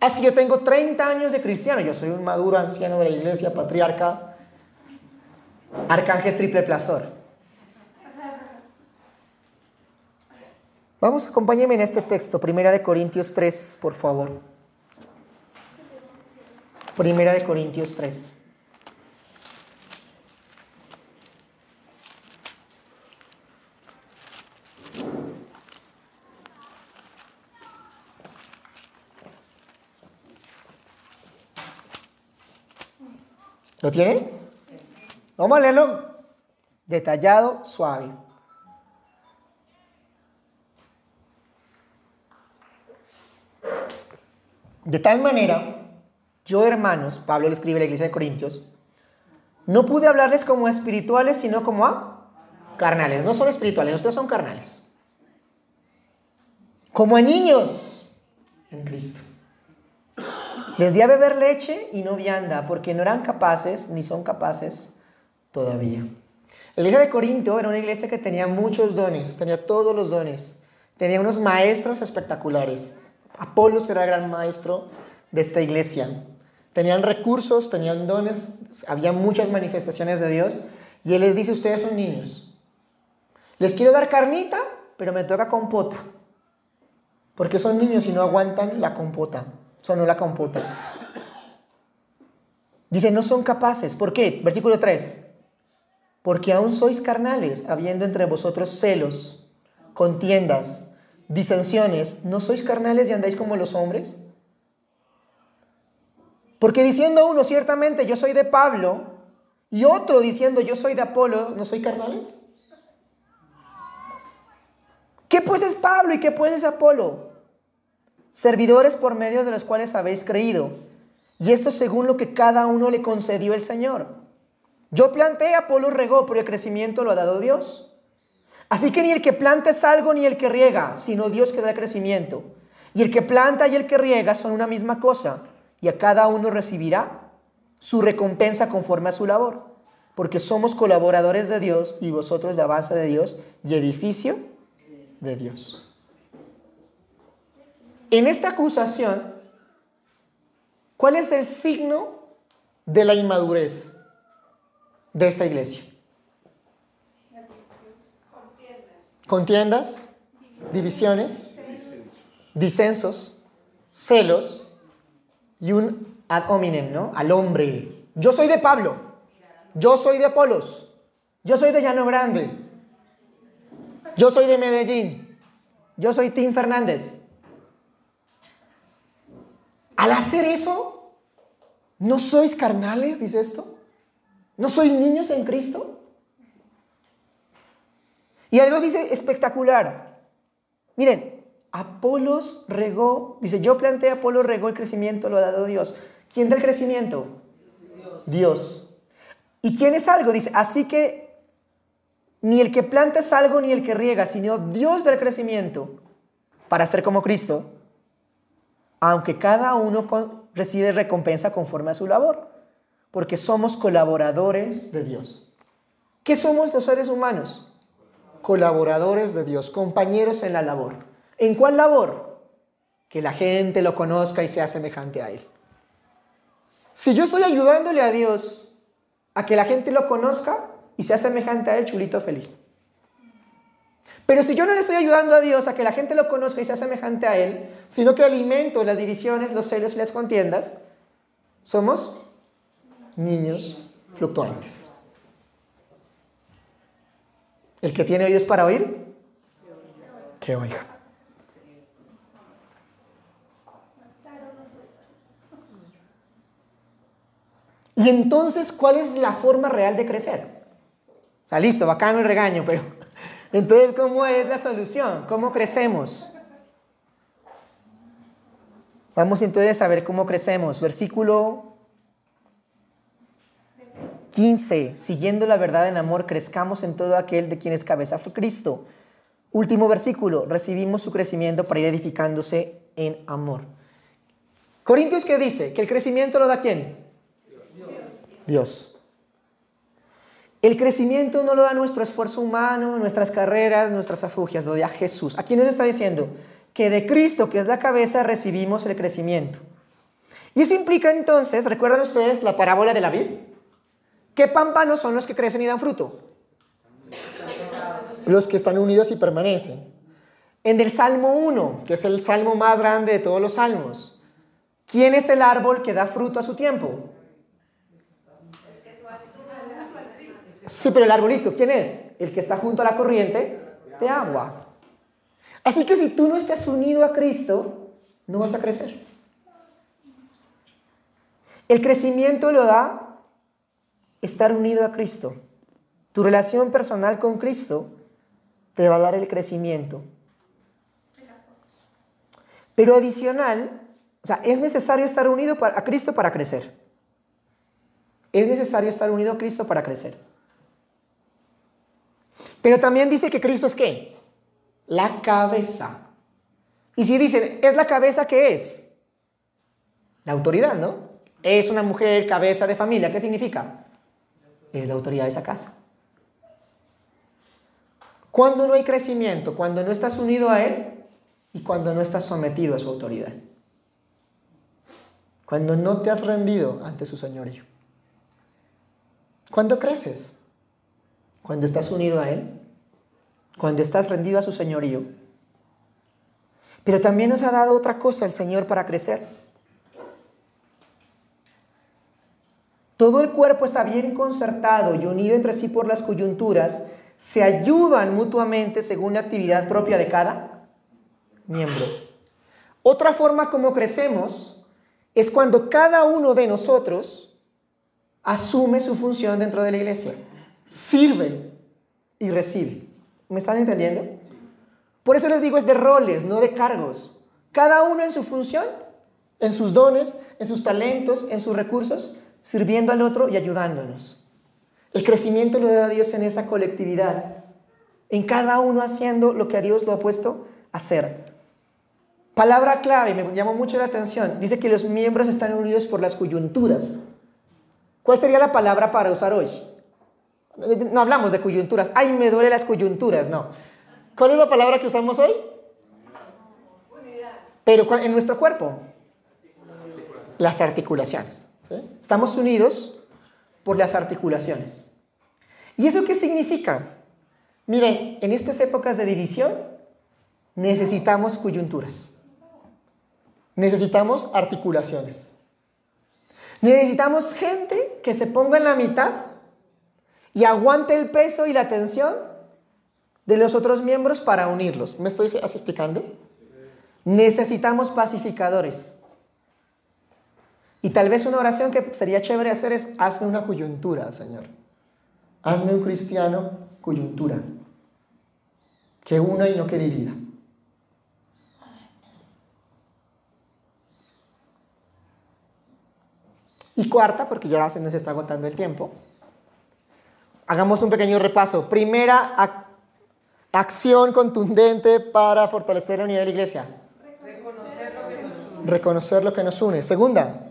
Es que yo tengo 30 años de cristiano, yo soy un maduro anciano de la iglesia, patriarca, arcángel triple plastor. Vamos, acompáñenme en este texto, Primera de Corintios 3, por favor. Primera de Corintios 3. ¿Lo tienen? Vamos a leerlo detallado, suave. De tal manera, yo hermanos, Pablo le escribe a la iglesia de Corintios, no pude hablarles como a espirituales, sino como a carnales. No son espirituales, ustedes son carnales. Como a niños en Cristo. Les di a beber leche y no vianda, porque no eran capaces, ni son capaces todavía. La iglesia de Corinto era una iglesia que tenía muchos dones, tenía todos los dones. Tenía unos maestros espectaculares. Apolos era el gran maestro de esta iglesia. Tenían recursos, tenían dones, había muchas manifestaciones de Dios. Y Él les dice, ustedes son niños. Les quiero dar carnita, pero me toca compota. Porque son niños y no aguantan la compota. Son no la compota. Dice, no son capaces. ¿Por qué? Versículo 3. Porque aún sois carnales, habiendo entre vosotros celos, contiendas, disensiones, ¿no sois carnales y andáis como los hombres? Porque diciendo uno, ciertamente yo soy de Pablo, y otro diciendo yo soy de Apolo, ¿no soy carnales? ¿Qué pues es Pablo y qué pues es Apolo? Servidores por medio de los cuales habéis creído, y esto según lo que cada uno le concedió el Señor. Yo planté, Apolo regó, pero el crecimiento lo ha dado Dios. Así que ni el que planta es algo ni el que riega, sino Dios que da crecimiento. Y el que planta y el que riega son una misma cosa, y a cada uno recibirá su recompensa conforme a su labor, porque somos colaboradores de Dios y vosotros de base de Dios y edificio de Dios. En esta acusación, ¿cuál es el signo de la inmadurez de esta iglesia? Contiendas, divisiones, disensos, celos y un ad hominem, ¿no? Al hombre. Yo soy de Pablo, yo soy de Apolos, yo soy de Llano Grande, yo soy de Medellín, yo soy Tim Fernández. Al hacer eso, ¿no sois carnales, dice esto? ¿No sois niños en Cristo? Y algo dice espectacular. Miren, Apolos regó, dice, yo planteé Apolos regó el crecimiento, lo ha dado Dios. ¿Quién da el crecimiento? Dios. ¿Y quién es algo? Dice, así que ni el que planta es algo ni el que riega, sino Dios del crecimiento para ser como Cristo, aunque cada uno recibe recompensa conforme a su labor, porque somos colaboradores de Dios. ¿Qué somos los seres humanos? Colaboradores de Dios, compañeros en la labor. ¿En cuál labor? que la gente lo conozca y sea semejante a Él. Si yo estoy ayudándole a Dios a que la gente lo conozca y sea semejante a Él, chulito feliz. Pero si yo no le estoy ayudando a Dios a que la gente lo conozca y sea semejante a Él, sino que alimento las divisiones, los celos y las contiendas, somos niños fluctuantes. El que tiene oídos para oír, que oiga. Y entonces, ¿cuál es la forma real de crecer? O sea, listo, bacano el regaño, pero entonces, ¿cómo es la solución? ¿Cómo crecemos? Vamos entonces a ver cómo crecemos. Versículo 15. Siguiendo la verdad en amor, crezcamos en todo aquel de quien es cabeza fue Cristo. Último versículo. Recibimos su crecimiento para ir edificándose en amor. Corintios, ¿qué dice? Que el crecimiento lo da quién? Dios. El crecimiento no lo da nuestro esfuerzo humano, nuestras carreras, nuestras afugias, lo da Jesús. Aquí nos está diciendo que de Cristo, que es la cabeza, recibimos el crecimiento. Y eso implica entonces, ¿recuerdan ustedes la parábola de la vid? ¿Qué pámpanos son los que crecen y dan fruto? Los que están unidos y permanecen. En el Salmo 1, que es el salmo más grande de todos los salmos, ¿quién es el árbol que da fruto a su tiempo? Sí, pero el arbolito, ¿quién es? El que está junto a la corriente de agua. Así que si tú no estás unido a Cristo, no vas a crecer. El crecimiento lo da estar unido a Cristo. Tu relación personal con Cristo te va a dar el crecimiento. Pero adicional, o sea, es necesario estar unido a Cristo para crecer. Es necesario estar unido a Cristo para crecer. Pero también dice que Cristo es qué? La cabeza. Y si dicen, ¿es la cabeza qué es? La autoridad, ¿no? Es una mujer cabeza de familia. ¿Qué significa? Es la autoridad de esa casa. Cuando no hay crecimiento, cuando no estás unido a Él y cuando no estás sometido a su autoridad. Cuando no te has rendido ante su señorío. ¿Cuándo creces? cuando estás unido a Él, cuando estás rendido a su señorío. Pero también nos ha dado otra cosa el Señor para crecer. Todo el cuerpo está bien concertado y unido entre sí por las coyunturas, se ayudan mutuamente según la actividad propia de cada miembro. Otra forma como crecemos es cuando cada uno de nosotros asume su función dentro de la iglesia sirve y recibe. ¿Me están entendiendo? Por eso les digo, es de roles, no de cargos. Cada uno en su función, en sus dones, en sus talentos, en sus recursos, sirviendo al otro y ayudándonos. El crecimiento lo da Dios en esa colectividad, en cada uno haciendo lo que a Dios lo ha puesto a hacer. Palabra clave, me llamó mucho la atención, dice que los miembros están unidos por las coyunturas. ¿Cuál sería la palabra para usar hoy? No hablamos de coyunturas. Ay, me duele las coyunturas, no. ¿Cuál es la palabra que usamos hoy? Pero en nuestro cuerpo. Las articulaciones. Estamos unidos por las articulaciones. ¿Y eso qué significa? Miren, en estas épocas de división necesitamos coyunturas. Necesitamos articulaciones. Necesitamos gente que se ponga en la mitad y aguante el peso y la tensión de los otros miembros para unirlos. ¿Me estoy explicando? Necesitamos pacificadores. Y tal vez una oración que sería chévere hacer es, hazme una coyuntura, Señor. Hazme un cristiano coyuntura. Que una y no que divida. Y cuarta, porque ya se nos está agotando el tiempo, Hagamos un pequeño repaso. Primera acción contundente para fortalecer la unidad de la iglesia. Reconocer lo que nos une. Segunda,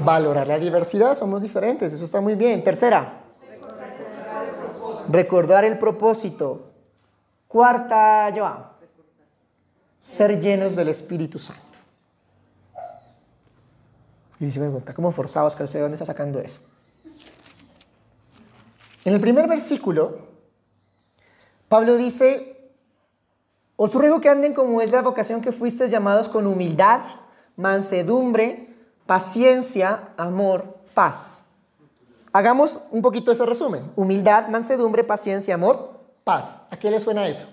valorar la diversidad. Somos diferentes, eso está muy bien. Tercera, recordar el propósito. Cuarta, Joan. ser llenos del Espíritu Santo. Y dice, bueno, está como no sé de dónde está sacando eso. En el primer versículo, Pablo dice, os ruego que anden como es la vocación que fuisteis llamados con humildad, mansedumbre, paciencia, amor, paz. Hagamos un poquito ese resumen. Humildad, mansedumbre, paciencia, amor, paz. ¿A qué le suena eso?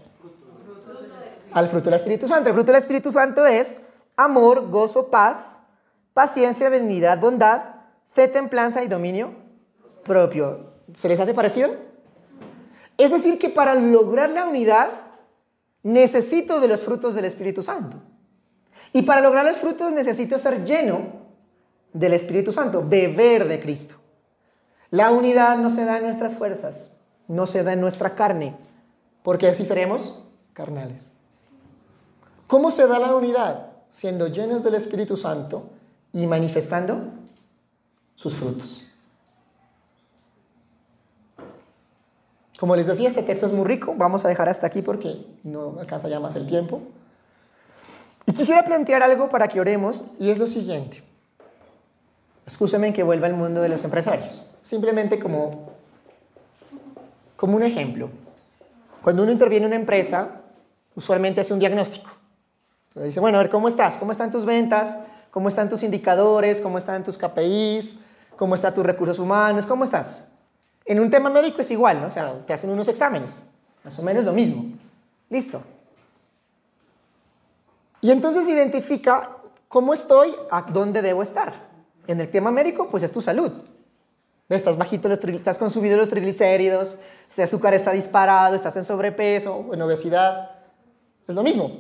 Al fruto del Espíritu Santo. El fruto del Espíritu Santo es amor, gozo, paz, paciencia, benignidad, bondad, fe, templanza y dominio propio. ¿Se les hace parecido? Es decir, que para lograr la unidad necesito de los frutos del Espíritu Santo. Y para lograr los frutos necesito ser lleno del Espíritu Santo, beber de Cristo. La unidad no se da en nuestras fuerzas, no se da en nuestra carne, porque así seremos carnales. ¿Cómo se da la unidad? Siendo llenos del Espíritu Santo y manifestando sus frutos. Como les decía, este texto es muy rico. Vamos a dejar hasta aquí porque no alcanza ya más el tiempo. Y quisiera plantear algo para que oremos y es lo siguiente. Escúcheme que vuelva al mundo de los empresarios. Simplemente como, como un ejemplo. Cuando uno interviene en una empresa, usualmente hace un diagnóstico. Entonces dice, bueno, a ver, ¿cómo estás? ¿Cómo están tus ventas? ¿Cómo están tus indicadores? ¿Cómo están tus KPIs? ¿Cómo están tus recursos humanos? ¿Cómo estás? En un tema médico es igual, ¿no? O sea, te hacen unos exámenes, más o menos lo mismo. Listo. Y entonces identifica cómo estoy, a dónde debo estar. En el tema médico, pues es tu salud. Estás bajito, los estás consumiendo los triglicéridos, este azúcar está disparado, estás en sobrepeso, en obesidad. Es lo mismo.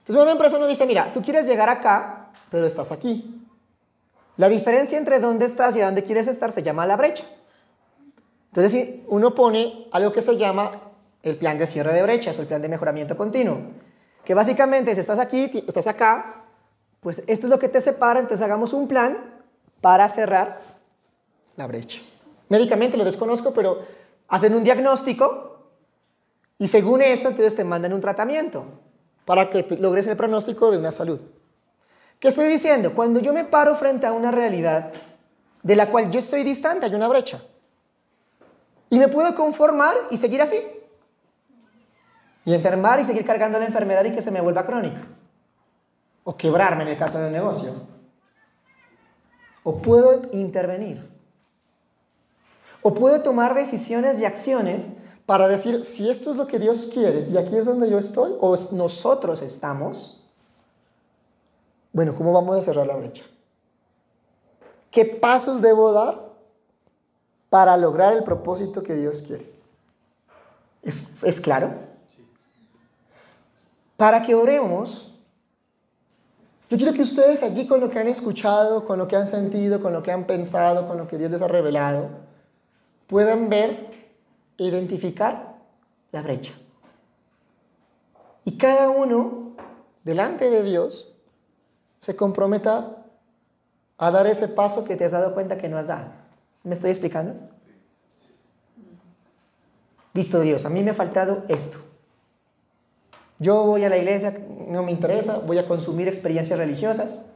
Entonces una empresa nos dice, mira, tú quieres llegar acá, pero estás aquí. La diferencia entre dónde estás y a dónde quieres estar se llama la brecha. Entonces, uno pone algo que se llama el plan de cierre de brechas o el plan de mejoramiento continuo, que básicamente si estás aquí, estás acá, pues esto es lo que te separa, entonces hagamos un plan para cerrar la brecha. Médicamente lo desconozco, pero hacen un diagnóstico y según eso entonces te mandan un tratamiento para que logres el pronóstico de una salud. ¿Qué estoy diciendo? Cuando yo me paro frente a una realidad de la cual yo estoy distante, hay una brecha. Y me puedo conformar y seguir así. Y enfermar y seguir cargando la enfermedad y que se me vuelva crónica. O quebrarme en el caso del negocio. O puedo intervenir. O puedo tomar decisiones y acciones para decir, si esto es lo que Dios quiere y aquí es donde yo estoy o nosotros estamos, bueno, ¿cómo vamos a cerrar la brecha? ¿Qué pasos debo dar para lograr el propósito que Dios quiere? ¿Es, claro? Para que oremos, yo quiero que ustedes allí con lo que han escuchado, con lo que han sentido, con lo que han pensado, con lo que Dios les ha revelado, puedan ver e identificar la brecha. Y cada uno, delante de Dios, se comprometa a dar ese paso que te has dado cuenta que no has dado. ¿Me estoy explicando? Listo Dios, a mí me ha faltado esto. Yo voy a la iglesia, no me interesa, voy a consumir experiencias religiosas.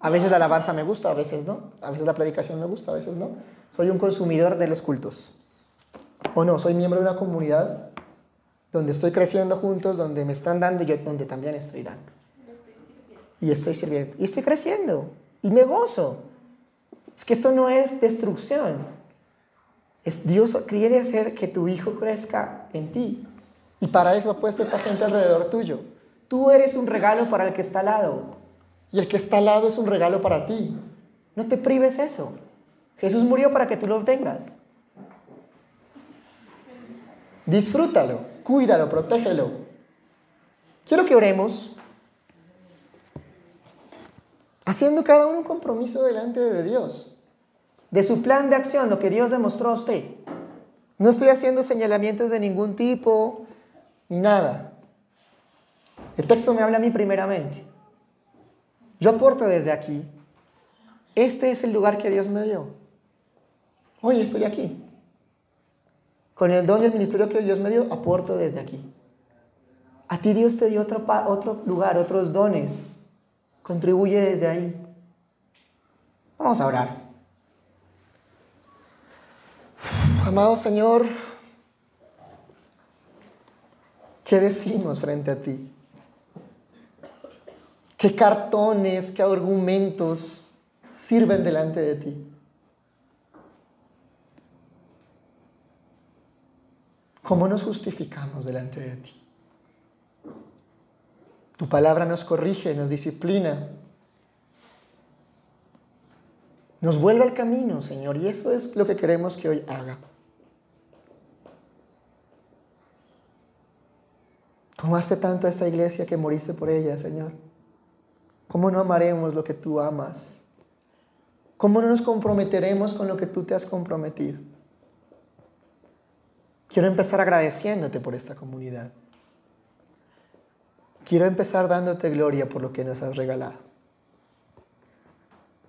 A veces la alabanza me gusta, a veces no. A veces la predicación me gusta, a veces no. Soy un consumidor de los cultos. O no, soy miembro de una comunidad donde estoy creciendo juntos, donde me están dando y donde también estoy dando y estoy sirviendo. Y estoy creciendo. Y me gozo. Es que esto no es destrucción. Es Dios quiere hacer que tu hijo crezca en ti. Y para eso ha puesto esta gente alrededor tuyo. Tú eres un regalo para el que está al lado. Y el que está al lado es un regalo para ti. No te prives eso. Jesús murió para que tú lo obtengas. Disfrútalo, cuídalo, protégelo. Quiero que oremos haciendo cada uno un compromiso delante de Dios, de su plan de acción, lo que Dios demostró a usted. No estoy haciendo señalamientos de ningún tipo, nada. El texto me habla a mí primeramente. Yo aporto desde aquí. Este es el lugar que Dios me dio. Hoy estoy aquí. Con el don y el ministerio que Dios me dio, aporto desde aquí. A ti Dios te dio otro, otro lugar, otros dones. Contribuye desde ahí. Vamos a orar. Amado Señor, ¿qué decimos frente a ti? ¿Qué cartones, qué argumentos sirven delante de ti? ¿Cómo nos justificamos delante de ti? Tu palabra nos corrige, nos disciplina, nos vuelve al camino, Señor, y eso es lo que queremos que hoy haga. Tomaste tanto a esta iglesia que moriste por ella, Señor. ¿Cómo no amaremos lo que tú amas? ¿Cómo no nos comprometeremos con lo que tú te has comprometido? Quiero empezar agradeciéndote por esta comunidad. Quiero empezar dándote gloria por lo que nos has regalado.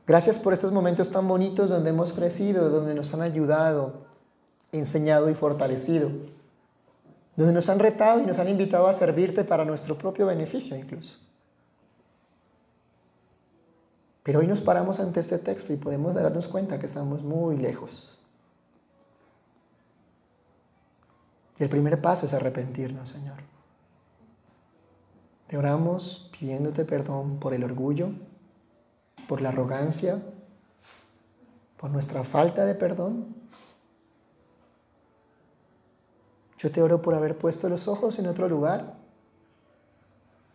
Gracias por estos momentos tan bonitos donde hemos crecido, donde nos han ayudado, enseñado y fortalecido, donde nos han retado y nos han invitado a servirte para nuestro propio beneficio incluso. Pero hoy nos paramos ante este texto y podemos darnos cuenta que estamos muy lejos. Y el primer paso es arrepentirnos, Señor. Te oramos pidiéndote perdón por el orgullo, por la arrogancia, por nuestra falta de perdón. Yo te oro por haber puesto los ojos en otro lugar,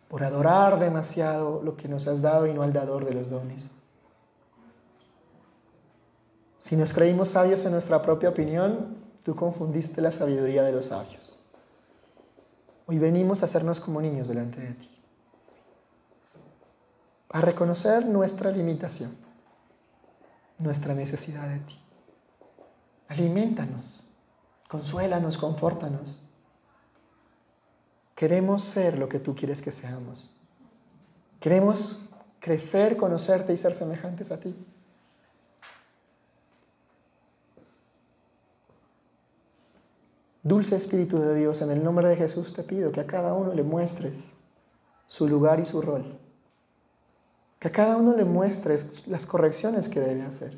por adorar demasiado lo que nos has dado y no al dador de los dones. Si nos creímos sabios en nuestra propia opinión, tú confundiste la sabiduría de los sabios. Hoy venimos a hacernos como niños delante de ti, a reconocer nuestra limitación, nuestra necesidad de ti. Alimentanos, consuélanos, confórtanos. Queremos ser lo que tú quieres que seamos. Queremos crecer, conocerte y ser semejantes a ti. Dulce Espíritu de Dios, en el nombre de Jesús te pido que a cada uno le muestres su lugar y su rol. Que a cada uno le muestres las correcciones que debe hacer.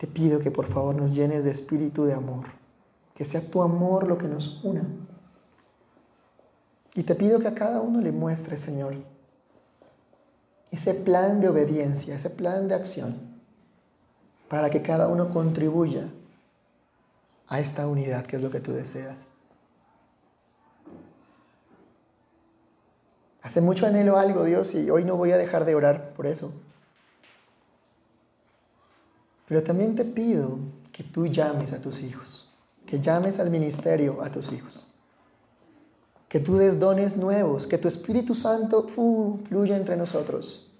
Te pido que por favor nos llenes de espíritu de amor. Que sea tu amor lo que nos una. Y te pido que a cada uno le muestres, Señor, ese plan de obediencia, ese plan de acción, para que cada uno contribuya a esta unidad que es lo que tú deseas. Hace mucho anhelo algo, Dios, y hoy no voy a dejar de orar por eso. Pero también te pido que tú llames a tus hijos, que llames al ministerio a tus hijos, que tú des dones nuevos, que tu Espíritu Santo fluya entre nosotros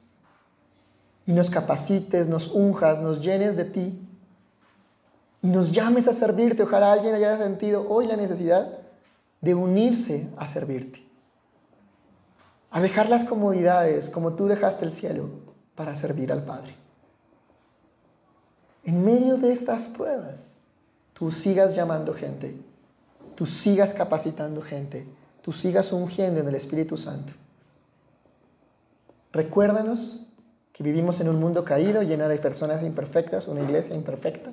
y nos capacites, nos unjas, nos llenes de ti y nos llames a servirte. Ojalá alguien haya sentido hoy la necesidad de unirse a servirte, a dejar las comodidades como tú dejaste el cielo para servir al Padre. En medio de estas pruebas, tú sigas llamando gente, tú sigas capacitando gente, tú sigas ungiendo en el Espíritu Santo. Recuérdanos que vivimos en un mundo caído, lleno de personas imperfectas, una iglesia imperfecta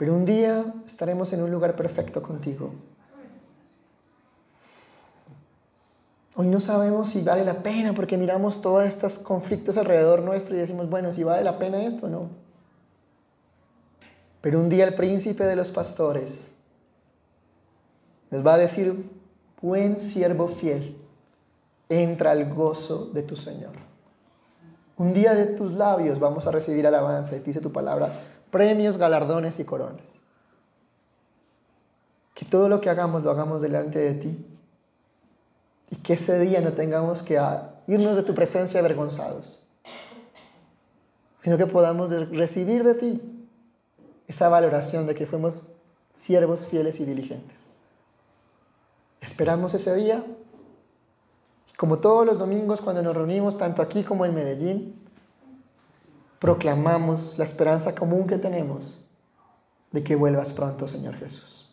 pero un día estaremos en un lugar perfecto contigo. Hoy no sabemos si vale la pena porque miramos todos estos conflictos alrededor nuestro y decimos, bueno, si vale la pena esto o no. Pero un día el príncipe de los pastores nos va a decir, buen siervo fiel, entra al gozo de tu Señor. Un día de tus labios vamos a recibir alabanza y dice tu palabra, premios, galardones y coronas. Que todo lo que hagamos lo hagamos delante de ti y que ese día no tengamos que irnos de tu presencia avergonzados, sino que podamos recibir de ti esa valoración de que fuimos siervos fieles y diligentes. Esperamos ese día. Como todos los domingos cuando nos reunimos, tanto aquí como en Medellín, proclamamos la esperanza común que tenemos de que vuelvas pronto, Señor Jesús.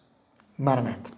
Maranata.